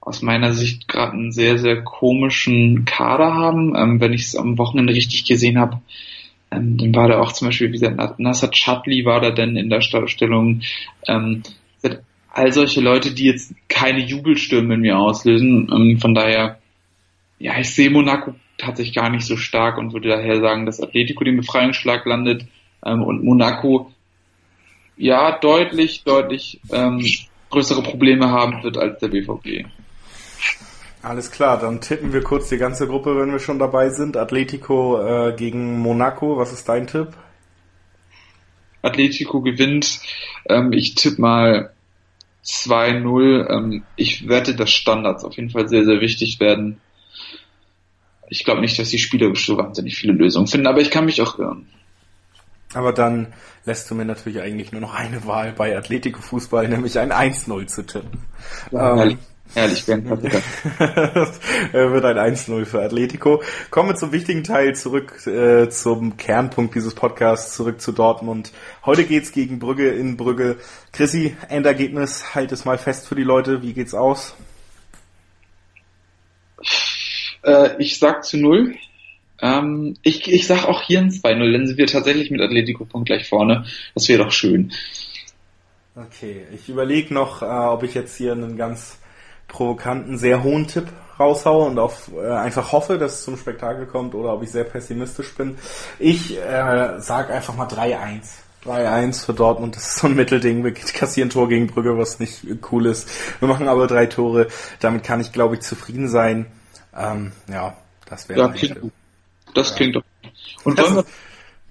aus meiner Sicht gerade einen sehr, sehr komischen Kader haben. Ähm, wenn ich es am Wochenende richtig gesehen habe, ähm, dann war da auch zum Beispiel, wie gesagt, Nasser Chatli war da denn in der Startstellung. Ähm, all solche Leute, die jetzt keine Jubelstürme in mir auslösen. Ähm, von daher, ja, ich sehe Monaco tatsächlich gar nicht so stark und würde daher sagen, dass Atletico den Befreiungsschlag landet ähm, und Monaco ja deutlich, deutlich ähm, größere Probleme haben wird als der BVB. Alles klar, dann tippen wir kurz die ganze Gruppe, wenn wir schon dabei sind. Atletico äh, gegen Monaco, was ist dein Tipp? Atletico gewinnt. Ähm, ich tippe mal 2-0. Ähm, ich wette, dass Standards auf jeden Fall sehr, sehr wichtig werden. Ich glaube nicht, dass die Spieler so wahnsinnig viele Lösungen finden, aber ich kann mich auch irren. Aber dann lässt du mir natürlich eigentlich nur noch eine Wahl bei Atletico Fußball, nämlich ein 1-0 zu tippen. Ja, ähm, Ehrlich, Bernd Wird ein 1-0 für Atletico. Kommen wir zum wichtigen Teil zurück äh, zum Kernpunkt dieses Podcasts, zurück zu Dortmund. Heute geht's gegen Brügge in Brügge. Chrissy, Endergebnis, halt es mal fest für die Leute. Wie geht's aus? Äh, ich sag zu null. Ähm, ich, ich sag auch hier ein 2-0, dann sind wir tatsächlich mit Atletico Punkt gleich vorne. Das wäre doch schön. Okay, ich überlege noch, äh, ob ich jetzt hier einen ganz provokanten, sehr hohen Tipp raushaue und auf, äh, einfach hoffe, dass es zum Spektakel kommt oder ob ich sehr pessimistisch bin. Ich äh, sag einfach mal 3-1. 3-1 für Dortmund, das ist so ein Mittelding. Wir kassieren Tor gegen Brügge, was nicht cool ist. Wir machen aber drei Tore. Damit kann ich, glaube ich, zufrieden sein. Ähm, ja, das wäre. Ja, klingt, das ja. klingt doch. Und wollen wir,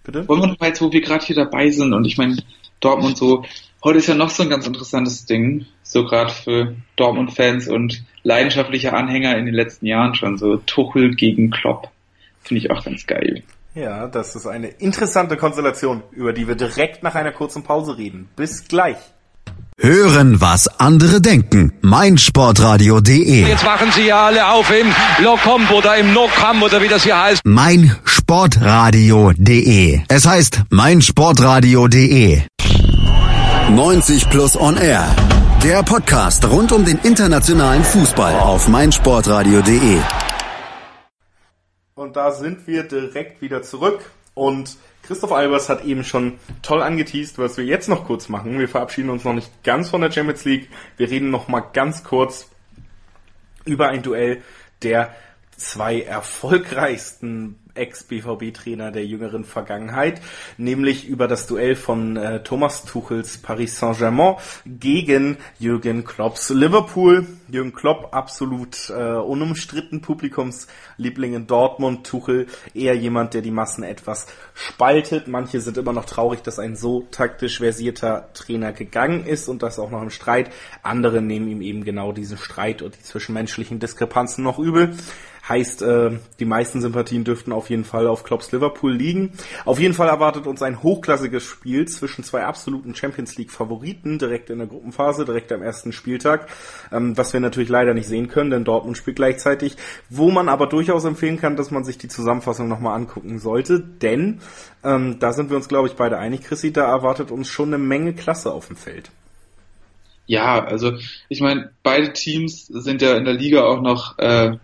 bitte? wollen wir noch mal jetzt, wo wir gerade hier dabei sind und ich meine, Dortmund so, heute ist ja noch so ein ganz interessantes Ding so gerade für Dortmund-Fans und leidenschaftliche Anhänger in den letzten Jahren schon, so Tuchel gegen Klopp. Finde ich auch ganz geil. Ja, das ist eine interessante Konstellation, über die wir direkt nach einer kurzen Pause reden. Bis gleich. Hören, was andere denken. meinsportradio.de Jetzt machen sie ja alle auf im Locomb oder im Nocam oder wie das hier heißt. meinsportradio.de Es heißt meinsportradio.de 90 plus on air der Podcast rund um den internationalen Fußball auf meinsportradio.de. Und da sind wir direkt wieder zurück und Christoph Albers hat eben schon toll angeteased, was wir jetzt noch kurz machen. Wir verabschieden uns noch nicht ganz von der Champions League. Wir reden noch mal ganz kurz über ein Duell der zwei erfolgreichsten Ex-BVB-Trainer der jüngeren Vergangenheit, nämlich über das Duell von äh, Thomas Tuchels Paris Saint-Germain gegen Jürgen Klopps Liverpool. Jürgen Klopp absolut äh, unumstritten Publikumsliebling in Dortmund. Tuchel eher jemand, der die Massen etwas spaltet. Manche sind immer noch traurig, dass ein so taktisch versierter Trainer gegangen ist und das auch noch im Streit. Andere nehmen ihm eben genau diesen Streit und die zwischenmenschlichen Diskrepanzen noch übel Heißt, äh, die meisten Sympathien dürften auf jeden Fall auf Klopps Liverpool liegen. Auf jeden Fall erwartet uns ein hochklassiges Spiel zwischen zwei absoluten Champions League Favoriten direkt in der Gruppenphase, direkt am ersten Spieltag, ähm, was wir natürlich leider nicht sehen können, denn Dortmund spielt gleichzeitig, wo man aber durchaus empfehlen kann, dass man sich die Zusammenfassung nochmal angucken sollte, denn ähm, da sind wir uns, glaube ich, beide einig, Chrissy, da erwartet uns schon eine Menge Klasse auf dem Feld. Ja, also ich meine, beide Teams sind ja in der Liga auch noch äh,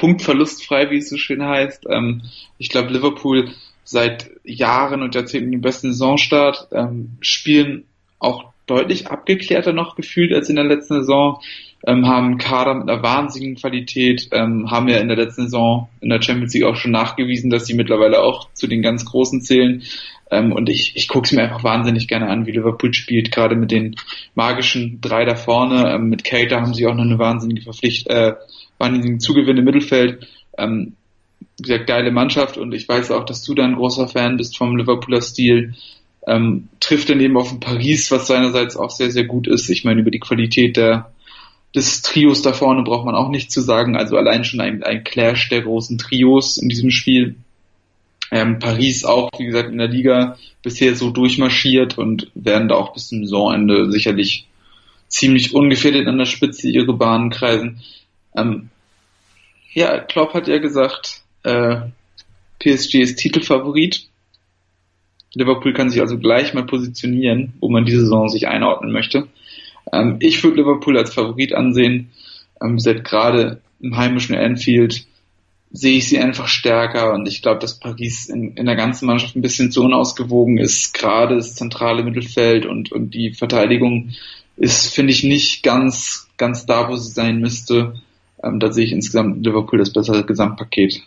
punktverlustfrei, wie es so schön heißt. Ähm, ich glaube, Liverpool seit Jahren und Jahrzehnten den besten Saisonstart, ähm, spielen auch deutlich abgeklärter noch gefühlt als in der letzten Saison, ähm, haben Kader mit einer wahnsinnigen Qualität, ähm, haben ja in der letzten Saison in der Champions League auch schon nachgewiesen, dass sie mittlerweile auch zu den ganz Großen zählen. Ähm, und ich, ich gucke es mir einfach wahnsinnig gerne an, wie Liverpool spielt, gerade mit den magischen drei da vorne. Ähm, mit Keita haben sie auch noch eine wahnsinnige Verpflicht, äh, wahnsinnigen Zugewinn im Mittelfeld. Ähm, wie gesagt, geile Mannschaft und ich weiß auch, dass du da ein großer Fan bist vom Liverpooler Stil. Ähm, trifft daneben auf ein Paris, was seinerseits auch sehr, sehr gut ist. Ich meine, über die Qualität der, des Trios da vorne braucht man auch nichts zu sagen. Also allein schon ein, ein Clash der großen Trios in diesem Spiel. Ähm, Paris auch, wie gesagt, in der Liga bisher so durchmarschiert und werden da auch bis zum Saisonende sicherlich ziemlich ungefährdet an der Spitze ihre Bahnen kreisen. Ähm, ja, Klopp hat ja gesagt, äh, PSG ist Titelfavorit. Liverpool kann sich also gleich mal positionieren, wo man diese Saison sich einordnen möchte. Ähm, ich würde Liverpool als Favorit ansehen. Ähm, seit gerade im heimischen Anfield sehe ich sie einfach stärker und ich glaube, dass Paris in, in der ganzen Mannschaft ein bisschen zu unausgewogen ist. Gerade das zentrale Mittelfeld und, und die Verteidigung ist, finde ich, nicht ganz, ganz da, wo sie sein müsste. Ähm, da sehe ich insgesamt Liverpool das bessere Gesamtpaket.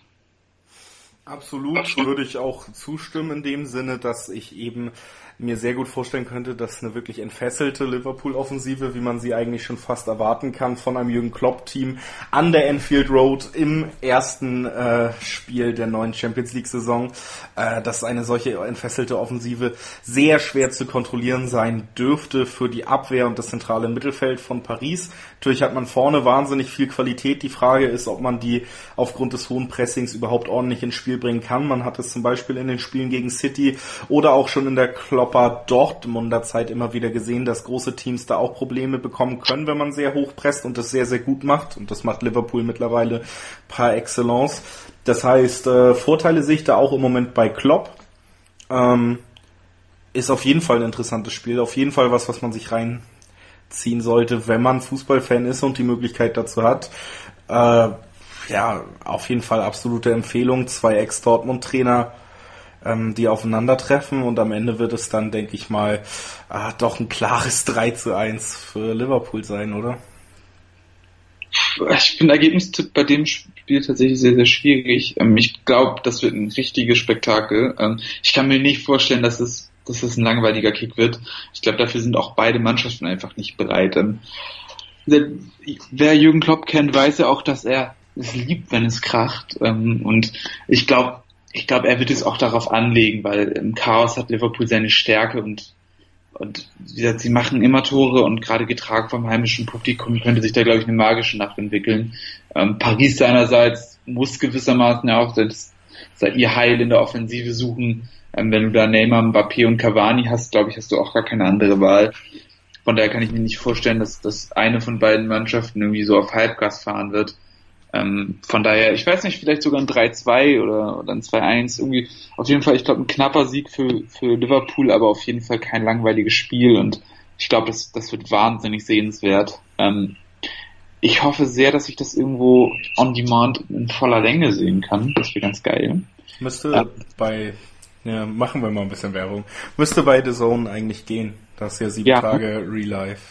Absolut würde ich auch zustimmen in dem Sinne, dass ich eben mir sehr gut vorstellen könnte, dass eine wirklich entfesselte Liverpool-Offensive, wie man sie eigentlich schon fast erwarten kann, von einem Jürgen Klopp-Team an der Enfield Road im ersten äh, Spiel der neuen Champions League-Saison, äh, dass eine solche entfesselte Offensive sehr schwer zu kontrollieren sein dürfte für die Abwehr und das zentrale Mittelfeld von Paris. Natürlich hat man vorne wahnsinnig viel Qualität. Die Frage ist, ob man die aufgrund des hohen Pressings überhaupt ordentlich ins Spiel bringen kann. Man hat es zum Beispiel in den Spielen gegen City oder auch schon in der Klopper Dortmunder Zeit immer wieder gesehen, dass große Teams da auch Probleme bekommen können, wenn man sehr hoch presst und das sehr, sehr gut macht. Und das macht Liverpool mittlerweile par excellence. Das heißt, äh, Vorteile sehe ich da auch im Moment bei Klopp. Ähm, ist auf jeden Fall ein interessantes Spiel. Auf jeden Fall was, was man sich rein ziehen sollte, wenn man Fußballfan ist und die Möglichkeit dazu hat. Äh, ja, auf jeden Fall absolute Empfehlung. Zwei Ex-Dortmund-Trainer, ähm, die aufeinandertreffen und am Ende wird es dann, denke ich mal, äh, doch ein klares 3 zu 1 für Liverpool sein, oder? Ich bin Ergebnistipp bei dem Spiel tatsächlich sehr, sehr schwierig. Ähm, ich glaube, das wird ein richtiges Spektakel. Ähm, ich kann mir nicht vorstellen, dass es dass es ein langweiliger Kick wird. Ich glaube, dafür sind auch beide Mannschaften einfach nicht bereit. Ähm, wer Jürgen Klopp kennt, weiß ja auch, dass er es liebt, wenn es kracht. Ähm, und ich glaube, ich glaube, er wird es auch darauf anlegen, weil im Chaos hat Liverpool seine Stärke und und wie gesagt, sie machen immer Tore und gerade getragen vom heimischen Publikum könnte sich da, glaube ich, eine magische Nacht entwickeln. Ähm, Paris seinerseits muss gewissermaßen ja auch seit, seit ihr Heil in der Offensive suchen. Ähm, wenn du da Neymar, Mbappé und Cavani hast, glaube ich, hast du auch gar keine andere Wahl. Von daher kann ich mir nicht vorstellen, dass, dass eine von beiden Mannschaften irgendwie so auf Halbgas fahren wird. Ähm, von daher, ich weiß nicht, vielleicht sogar ein 3-2 oder, oder ein 2-1. Irgendwie, auf jeden Fall, ich glaube, ein knapper Sieg für, für Liverpool, aber auf jeden Fall kein langweiliges Spiel und ich glaube, das, das wird wahnsinnig sehenswert. Ähm, ich hoffe sehr, dass ich das irgendwo on demand in voller Länge sehen kann. Das wäre ganz geil. Müsste ja. bei ja, machen wir mal ein bisschen Werbung. Müsste bei The Zone eigentlich gehen. Das ist ja sieben ja. Tage Real Life.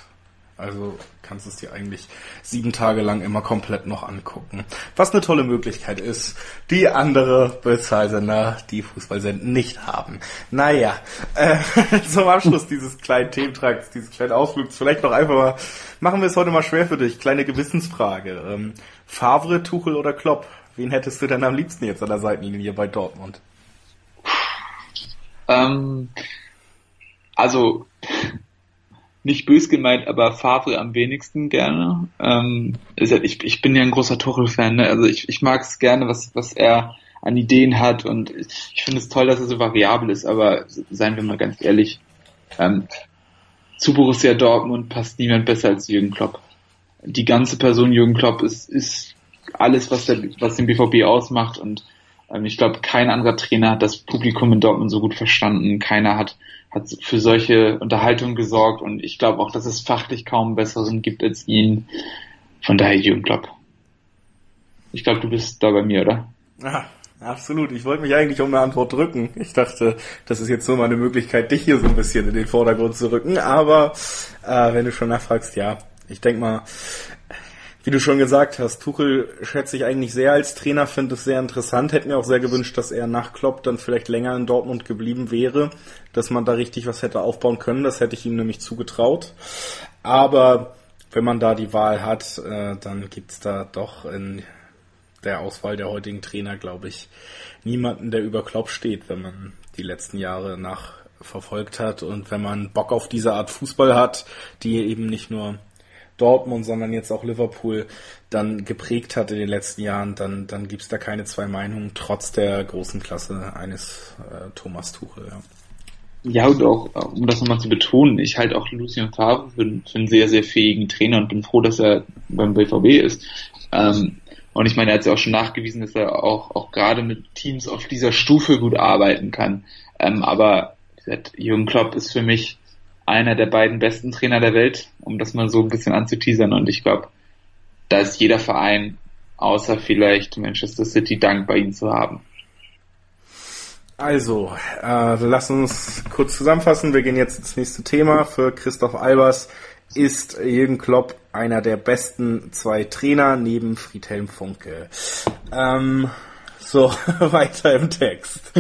Also kannst es dir eigentlich sieben Tage lang immer komplett noch angucken. Was eine tolle Möglichkeit ist, die andere Bezahlsender, die Fußball senden, nicht haben. Naja, äh, zum Abschluss dieses kleinen Thementrags, dieses kleinen Ausflugs, vielleicht noch einfach mal, machen wir es heute mal schwer für dich. Kleine Gewissensfrage. Ähm, Favre, Tuchel oder Klopp? Wen hättest du denn am liebsten jetzt an der Seitenlinie bei Dortmund? Ähm, also, nicht bös gemeint, aber Favre am wenigsten gerne. Ähm, ich, ich bin ja ein großer Tuchel-Fan, ne? also ich, ich mag es gerne, was, was er an Ideen hat und ich finde es toll, dass er so variabel ist, aber seien wir mal ganz ehrlich, ähm, zu Borussia Dortmund passt niemand besser als Jürgen Klopp. Die ganze Person Jürgen Klopp ist, ist alles, was, der, was den BVB ausmacht und ich glaube, kein anderer Trainer hat das Publikum in Dortmund so gut verstanden. Keiner hat, hat für solche Unterhaltung gesorgt und ich glaube auch, dass es fachlich kaum besseren gibt als ihn. Von daher Jürgen Klopp. Ich glaube, du bist da bei mir, oder? Ja, absolut. Ich wollte mich eigentlich um eine Antwort drücken. Ich dachte, das ist jetzt so mal eine Möglichkeit, dich hier so ein bisschen in den Vordergrund zu rücken. Aber äh, wenn du schon nachfragst, ja, ich denk mal, wie du schon gesagt hast, Tuchel schätze ich eigentlich sehr als Trainer, finde es sehr interessant. Hätte mir auch sehr gewünscht, dass er nach Klopp dann vielleicht länger in Dortmund geblieben wäre, dass man da richtig was hätte aufbauen können. Das hätte ich ihm nämlich zugetraut. Aber wenn man da die Wahl hat, äh, dann gibt's da doch in der Auswahl der heutigen Trainer, glaube ich, niemanden, der über Klopp steht, wenn man die letzten Jahre nachverfolgt hat und wenn man Bock auf diese Art Fußball hat, die eben nicht nur Dortmund, sondern jetzt auch Liverpool dann geprägt hat in den letzten Jahren, dann, dann gibt's da keine zwei Meinungen, trotz der großen Klasse eines äh, Thomas Tuchel. Ja. Ja, und auch, um das nochmal zu betonen, ich halte auch Lucien Favre für, für, einen sehr, sehr fähigen Trainer und bin froh, dass er beim BVB ist. Ähm, und ich meine, er hat ja auch schon nachgewiesen, dass er auch, auch gerade mit Teams auf dieser Stufe gut arbeiten kann. Ähm, aber Jürgen Klopp ist für mich einer der beiden besten Trainer der Welt, um das mal so ein bisschen anzuteasern. Und ich glaube, da ist jeder Verein, außer vielleicht Manchester City, dankbar, ihn zu haben. Also, äh, lass uns kurz zusammenfassen. Wir gehen jetzt ins nächste Thema. Für Christoph Albers ist Jürgen Klopp einer der besten zwei Trainer neben Friedhelm Funke. Ähm, so, weiter im Text.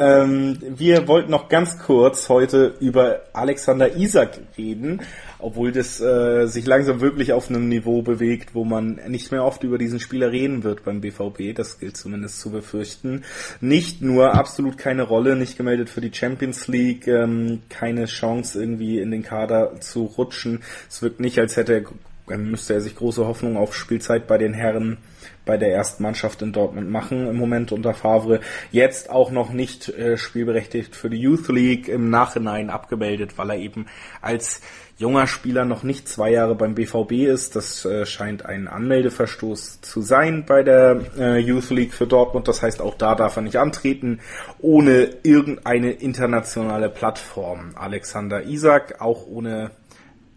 Ähm, wir wollten noch ganz kurz heute über Alexander Isak reden, obwohl das äh, sich langsam wirklich auf einem Niveau bewegt, wo man nicht mehr oft über diesen Spieler reden wird beim BVB. Das gilt zumindest zu befürchten. Nicht nur absolut keine Rolle, nicht gemeldet für die Champions League, ähm, keine Chance irgendwie in den Kader zu rutschen. Es wirkt nicht, als hätte er, müsste er sich große Hoffnung auf Spielzeit bei den Herren bei der ersten Mannschaft in Dortmund machen im Moment unter Favre. Jetzt auch noch nicht äh, spielberechtigt für die Youth League im Nachhinein abgemeldet, weil er eben als junger Spieler noch nicht zwei Jahre beim BVB ist. Das äh, scheint ein Anmeldeverstoß zu sein bei der äh, Youth League für Dortmund. Das heißt, auch da darf er nicht antreten, ohne irgendeine internationale Plattform. Alexander Isak, auch ohne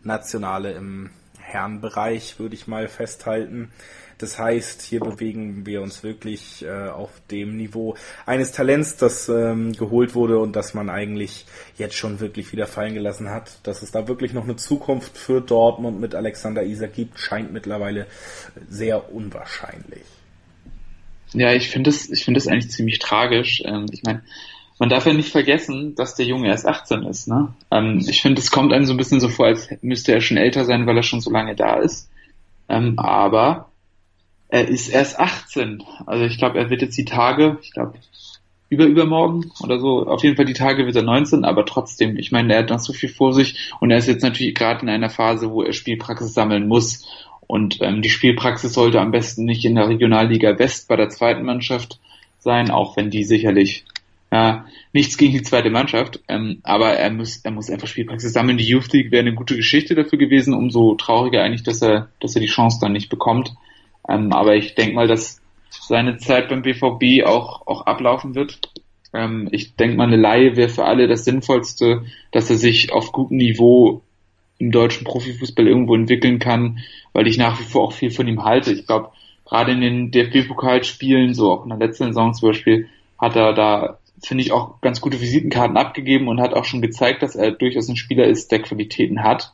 nationale im Herrenbereich, würde ich mal festhalten. Das heißt, hier bewegen wir uns wirklich äh, auf dem Niveau eines Talents, das ähm, geholt wurde und das man eigentlich jetzt schon wirklich wieder fallen gelassen hat. Dass es da wirklich noch eine Zukunft für Dortmund mit Alexander Isak gibt, scheint mittlerweile sehr unwahrscheinlich. Ja, ich finde es, ich eigentlich ziemlich tragisch. Ähm, ich meine, man darf ja nicht vergessen, dass der Junge erst 18 ist. Ne? Ähm, ich finde, es kommt einem so ein bisschen so vor, als müsste er schon älter sein, weil er schon so lange da ist. Ähm, aber er ist erst 18. Also ich glaube, er wird jetzt die Tage, ich glaube, über übermorgen oder so, auf jeden Fall die Tage wird er 19, aber trotzdem, ich meine, er hat noch so viel vor sich und er ist jetzt natürlich gerade in einer Phase, wo er Spielpraxis sammeln muss. Und ähm, die Spielpraxis sollte am besten nicht in der Regionalliga West bei der zweiten Mannschaft sein, auch wenn die sicherlich ja, nichts gegen die zweite Mannschaft, ähm, aber er muss, er muss einfach Spielpraxis sammeln. Die Youth League wäre eine gute Geschichte dafür gewesen, umso trauriger eigentlich, dass er, dass er die Chance dann nicht bekommt. Ähm, aber ich denke mal, dass seine Zeit beim BVB auch, auch ablaufen wird. Ähm, ich denke mal, eine Laie wäre für alle das Sinnvollste, dass er sich auf gutem Niveau im deutschen Profifußball irgendwo entwickeln kann, weil ich nach wie vor auch viel von ihm halte. Ich glaube, gerade in den DFB-Pokalspielen, so auch in der letzten Saison zum Beispiel, hat er da, finde ich, auch ganz gute Visitenkarten abgegeben und hat auch schon gezeigt, dass er durchaus ein Spieler ist, der Qualitäten hat.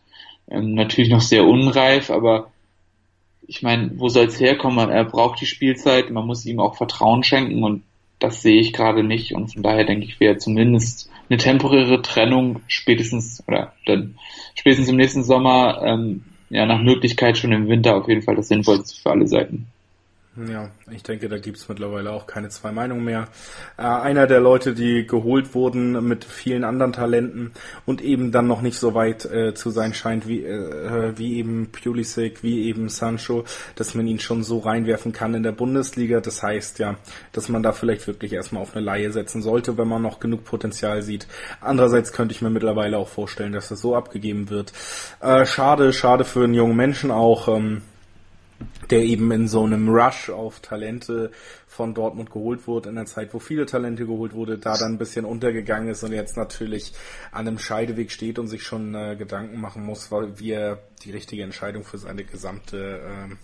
Ähm, natürlich noch sehr unreif, aber ich meine, wo soll es herkommen? Er braucht die Spielzeit, man muss ihm auch Vertrauen schenken und das sehe ich gerade nicht und von daher denke ich, wäre zumindest eine temporäre Trennung spätestens oder dann spätestens im nächsten Sommer ähm, ja nach Möglichkeit schon im Winter auf jeden Fall das Sinnvollste für alle Seiten. Ja, ich denke, da gibt's mittlerweile auch keine zwei Meinungen mehr. Äh, einer der Leute, die geholt wurden mit vielen anderen Talenten und eben dann noch nicht so weit äh, zu sein scheint wie, äh, wie eben Pulisic, wie eben Sancho, dass man ihn schon so reinwerfen kann in der Bundesliga. Das heißt ja, dass man da vielleicht wirklich erstmal auf eine Laie setzen sollte, wenn man noch genug Potenzial sieht. Andererseits könnte ich mir mittlerweile auch vorstellen, dass das so abgegeben wird. Äh, schade, schade für einen jungen Menschen auch. Ähm, der eben in so einem Rush auf Talente von Dortmund geholt wurde, in einer Zeit, wo viele Talente geholt wurde, da dann ein bisschen untergegangen ist und jetzt natürlich an einem Scheideweg steht und sich schon äh, Gedanken machen muss, wie er die richtige Entscheidung für seine gesamte äh,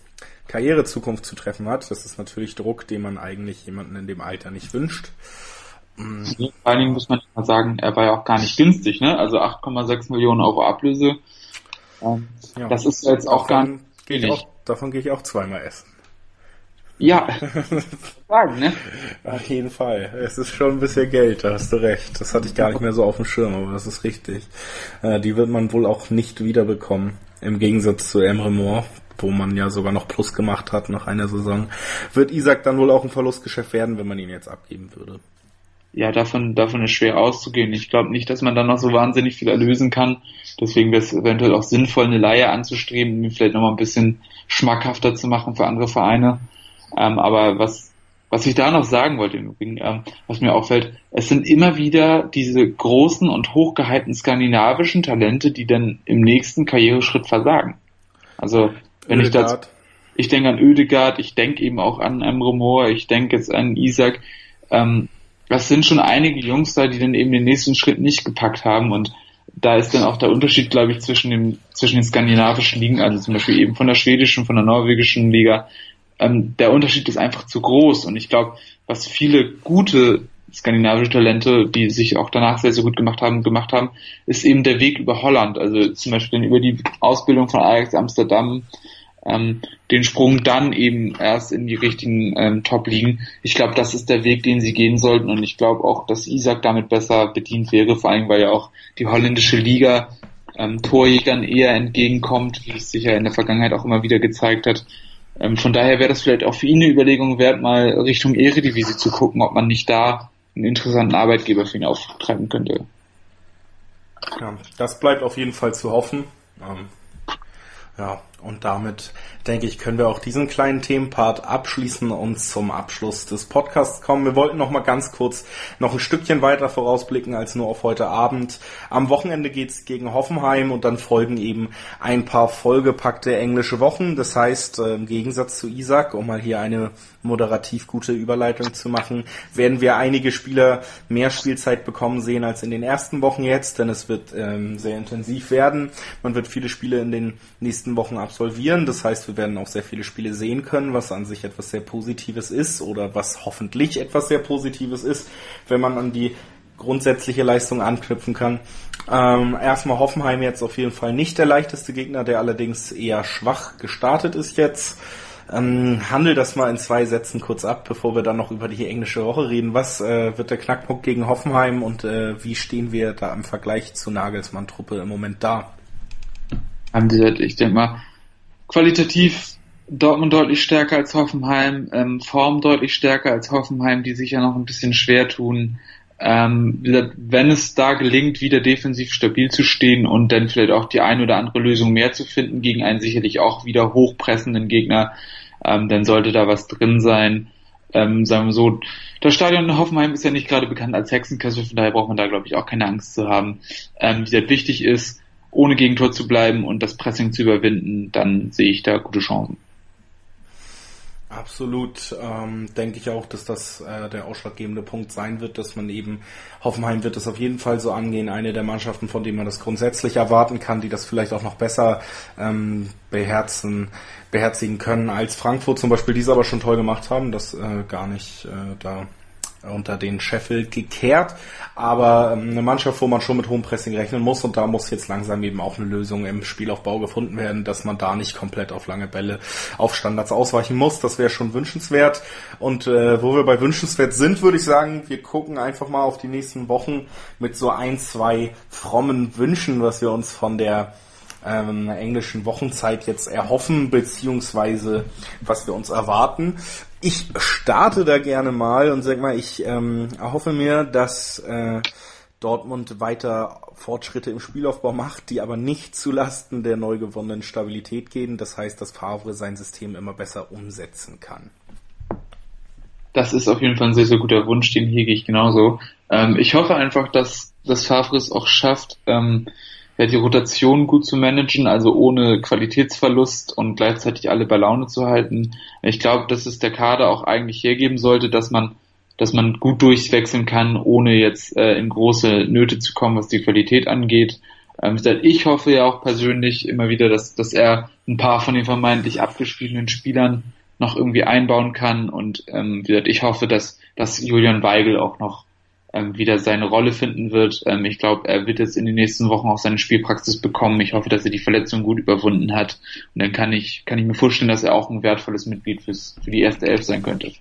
Karrierezukunft zu treffen hat. Das ist natürlich Druck, den man eigentlich jemanden in dem Alter nicht wünscht. Mhm. Vor allen Dingen muss man mal sagen, er war ja auch gar nicht günstig, ne? Also 8,6 Millionen Euro Ablöse. Ähm, ja, das ist jetzt auch gar nicht wenig davon gehe ich auch zweimal essen. Ja, sagen, ne? Auf jeden Fall. Es ist schon ein bisschen Geld, da hast du recht. Das hatte ich gar nicht mehr so auf dem Schirm, aber das ist richtig. Äh, die wird man wohl auch nicht wiederbekommen. Im Gegensatz zu Emre Moore, wo man ja sogar noch Plus gemacht hat nach einer Saison. Wird Isaac dann wohl auch ein Verlustgeschäft werden, wenn man ihn jetzt abgeben würde ja, davon, davon ist schwer auszugehen. Ich glaube nicht, dass man dann noch so wahnsinnig viel erlösen kann. Deswegen wäre es eventuell auch sinnvoll, eine Laie anzustreben, um vielleicht nochmal ein bisschen schmackhafter zu machen für andere Vereine. Ähm, aber was, was ich da noch sagen wollte, im Übrigen, ähm, was mir auffällt, es sind immer wieder diese großen und hochgehypten skandinavischen Talente, die dann im nächsten Karriereschritt versagen. Also, wenn Ödegard. ich das, ich denke an Ödegard, ich denke eben auch an Emre Moore, ich denke jetzt an Isaac, ähm, das sind schon einige Jungs da, die dann eben den nächsten Schritt nicht gepackt haben und da ist dann auch der Unterschied, glaube ich, zwischen dem zwischen den skandinavischen Ligen, also zum Beispiel eben von der schwedischen, von der norwegischen Liga. Ähm, der Unterschied ist einfach zu groß und ich glaube, was viele gute skandinavische Talente, die sich auch danach sehr, sehr gut gemacht haben, gemacht haben, ist eben der Weg über Holland. Also zum Beispiel über die Ausbildung von Ajax Amsterdam, ähm, den Sprung dann eben erst in die richtigen ähm, Top-Ligen. Ich glaube, das ist der Weg, den sie gehen sollten und ich glaube auch, dass Isaac damit besser bedient wäre, vor allem weil ja auch die holländische Liga ähm, Torjägern eher entgegenkommt, wie es sich ja in der Vergangenheit auch immer wieder gezeigt hat. Ähm, von daher wäre das vielleicht auch für ihn eine Überlegung wert, mal Richtung Eredivisie zu gucken, ob man nicht da einen interessanten Arbeitgeber für ihn auftreiben könnte. Ja, das bleibt auf jeden Fall zu hoffen. Ähm, ja, und damit denke ich, können wir auch diesen kleinen Themenpart abschließen und zum Abschluss des Podcasts kommen. Wir wollten noch mal ganz kurz noch ein Stückchen weiter vorausblicken als nur auf heute Abend. Am Wochenende geht's gegen Hoffenheim und dann folgen eben ein paar vollgepackte englische Wochen. Das heißt, äh, im Gegensatz zu Isaac, um mal hier eine moderativ gute Überleitung zu machen, werden wir einige Spieler mehr Spielzeit bekommen sehen als in den ersten Wochen jetzt, denn es wird ähm, sehr intensiv werden. Man wird viele Spiele in den nächsten Wochen absolvieren. Das heißt, wir werden auch sehr viele Spiele sehen können, was an sich etwas sehr Positives ist oder was hoffentlich etwas sehr Positives ist, wenn man an die grundsätzliche Leistung anknüpfen kann. Ähm, erstmal Hoffenheim jetzt auf jeden Fall nicht der leichteste Gegner, der allerdings eher schwach gestartet ist jetzt. Ähm, handel das mal in zwei Sätzen kurz ab, bevor wir dann noch über die englische Woche reden. Was äh, wird der Knackpunkt gegen Hoffenheim und äh, wie stehen wir da im Vergleich zu Nagelsmann-Truppe im Moment da? Ich denke mal, qualitativ Dortmund deutlich stärker als Hoffenheim, ähm, Form deutlich stärker als Hoffenheim, die sich ja noch ein bisschen schwer tun. Ähm, wenn es da gelingt, wieder defensiv stabil zu stehen und dann vielleicht auch die ein oder andere Lösung mehr zu finden gegen einen sicherlich auch wieder hochpressenden Gegner, ähm, dann sollte da was drin sein. Ähm, sagen wir so, das Stadion in Hoffenheim ist ja nicht gerade bekannt als Hexenkessel, von daher braucht man da, glaube ich, auch keine Angst zu haben. Ähm, wie gesagt, wichtig ist, ohne Gegentor zu bleiben und das Pressing zu überwinden, dann sehe ich da gute Chancen. Absolut, ähm, denke ich auch, dass das äh, der ausschlaggebende Punkt sein wird, dass man eben, Hoffenheim wird es auf jeden Fall so angehen, eine der Mannschaften, von denen man das grundsätzlich erwarten kann, die das vielleicht auch noch besser ähm, beherzen, beherzigen können als Frankfurt zum Beispiel, die es aber schon toll gemacht haben, das äh, gar nicht äh, da unter den Sheffield gekehrt. Aber ähm, eine Mannschaft, wo man schon mit hohem Pressing rechnen muss und da muss jetzt langsam eben auch eine Lösung im Spielaufbau gefunden werden, dass man da nicht komplett auf lange Bälle auf Standards ausweichen muss. Das wäre schon wünschenswert. Und äh, wo wir bei wünschenswert sind, würde ich sagen, wir gucken einfach mal auf die nächsten Wochen mit so ein, zwei frommen Wünschen, was wir uns von der ähm, englischen Wochenzeit jetzt erhoffen, beziehungsweise was wir uns erwarten. Ich starte da gerne mal und sag mal, ich ähm, erhoffe mir, dass äh, Dortmund weiter Fortschritte im Spielaufbau macht, die aber nicht zulasten der neu gewonnenen Stabilität gehen. Das heißt, dass Favre sein System immer besser umsetzen kann. Das ist auf jeden Fall ein sehr, sehr guter Wunsch, den hege ich genauso. Ähm, ich hoffe einfach, dass, dass Favre es auch schafft, ähm, ja, die Rotation gut zu managen, also ohne Qualitätsverlust und gleichzeitig alle bei Laune zu halten. Ich glaube, dass es der Kader auch eigentlich hergeben sollte, dass man dass man gut durchwechseln kann, ohne jetzt äh, in große Nöte zu kommen, was die Qualität angeht. Ähm, ich hoffe ja auch persönlich immer wieder, dass, dass er ein paar von den vermeintlich abgespielten Spielern noch irgendwie einbauen kann und ähm, ich hoffe, dass, dass Julian Weigel auch noch wieder seine Rolle finden wird. Ähm, ich glaube, er wird jetzt in den nächsten Wochen auch seine Spielpraxis bekommen. Ich hoffe, dass er die Verletzung gut überwunden hat und dann kann ich, kann ich mir vorstellen, dass er auch ein wertvolles Mitglied fürs, für die erste Elf sein könnte.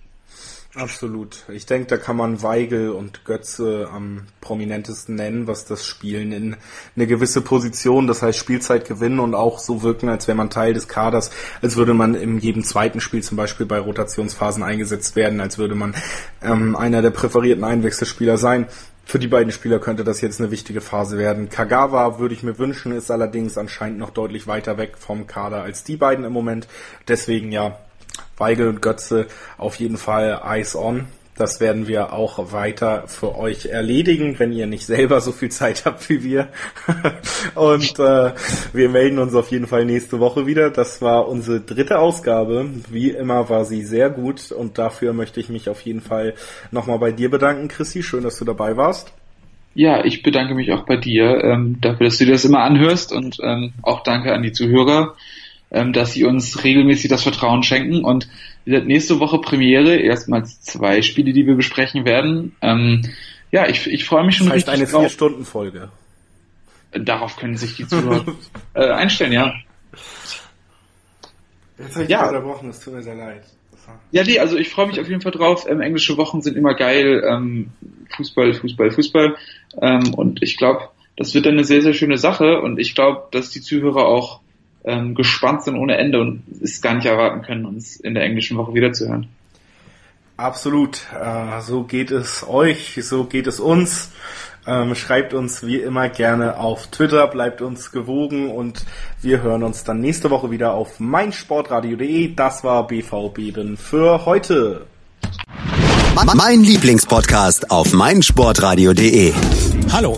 Absolut. Ich denke, da kann man Weigel und Götze am prominentesten nennen, was das Spielen in eine gewisse Position, das heißt Spielzeit gewinnen und auch so wirken, als wäre man Teil des Kaders, als würde man in jedem zweiten Spiel zum Beispiel bei Rotationsphasen eingesetzt werden, als würde man ähm, einer der präferierten Einwechselspieler sein. Für die beiden Spieler könnte das jetzt eine wichtige Phase werden. Kagawa würde ich mir wünschen, ist allerdings anscheinend noch deutlich weiter weg vom Kader als die beiden im Moment. Deswegen ja, Weigel und Götze auf jeden Fall Eyes on. Das werden wir auch weiter für euch erledigen, wenn ihr nicht selber so viel Zeit habt wie wir. und äh, wir melden uns auf jeden Fall nächste Woche wieder. Das war unsere dritte Ausgabe. Wie immer war sie sehr gut und dafür möchte ich mich auf jeden Fall nochmal bei dir bedanken, Chrissy. Schön, dass du dabei warst. Ja, ich bedanke mich auch bei dir ähm, dafür, dass du dir das immer anhörst und ähm, auch danke an die Zuhörer ähm, dass sie uns regelmäßig das Vertrauen schenken. Und nächste Woche Premiere, erstmals zwei Spiele, die wir besprechen werden. Ähm, ja, ich, ich freue mich schon das heißt richtig eine Vier-Stunden-Folge. Darauf können sich die Zuhörer äh, einstellen, ja. Jetzt habe ich ja. unterbrochen, es tut mir sehr leid. Ja, nee, also ich freue mich auf jeden Fall drauf. Ähm, englische Wochen sind immer geil. Ähm, Fußball, Fußball, Fußball. Ähm, und ich glaube, das wird eine sehr, sehr schöne Sache. Und ich glaube, dass die Zuhörer auch ähm, gespannt sind ohne Ende und es gar nicht erwarten können, uns in der englischen Woche wiederzuhören. Absolut. Äh, so geht es euch, so geht es uns. Ähm, schreibt uns wie immer gerne auf Twitter, bleibt uns gewogen und wir hören uns dann nächste Woche wieder auf meinsportradio.de. Das war BVB für heute. Mein Lieblingspodcast auf meinsportradio.de. Hallo.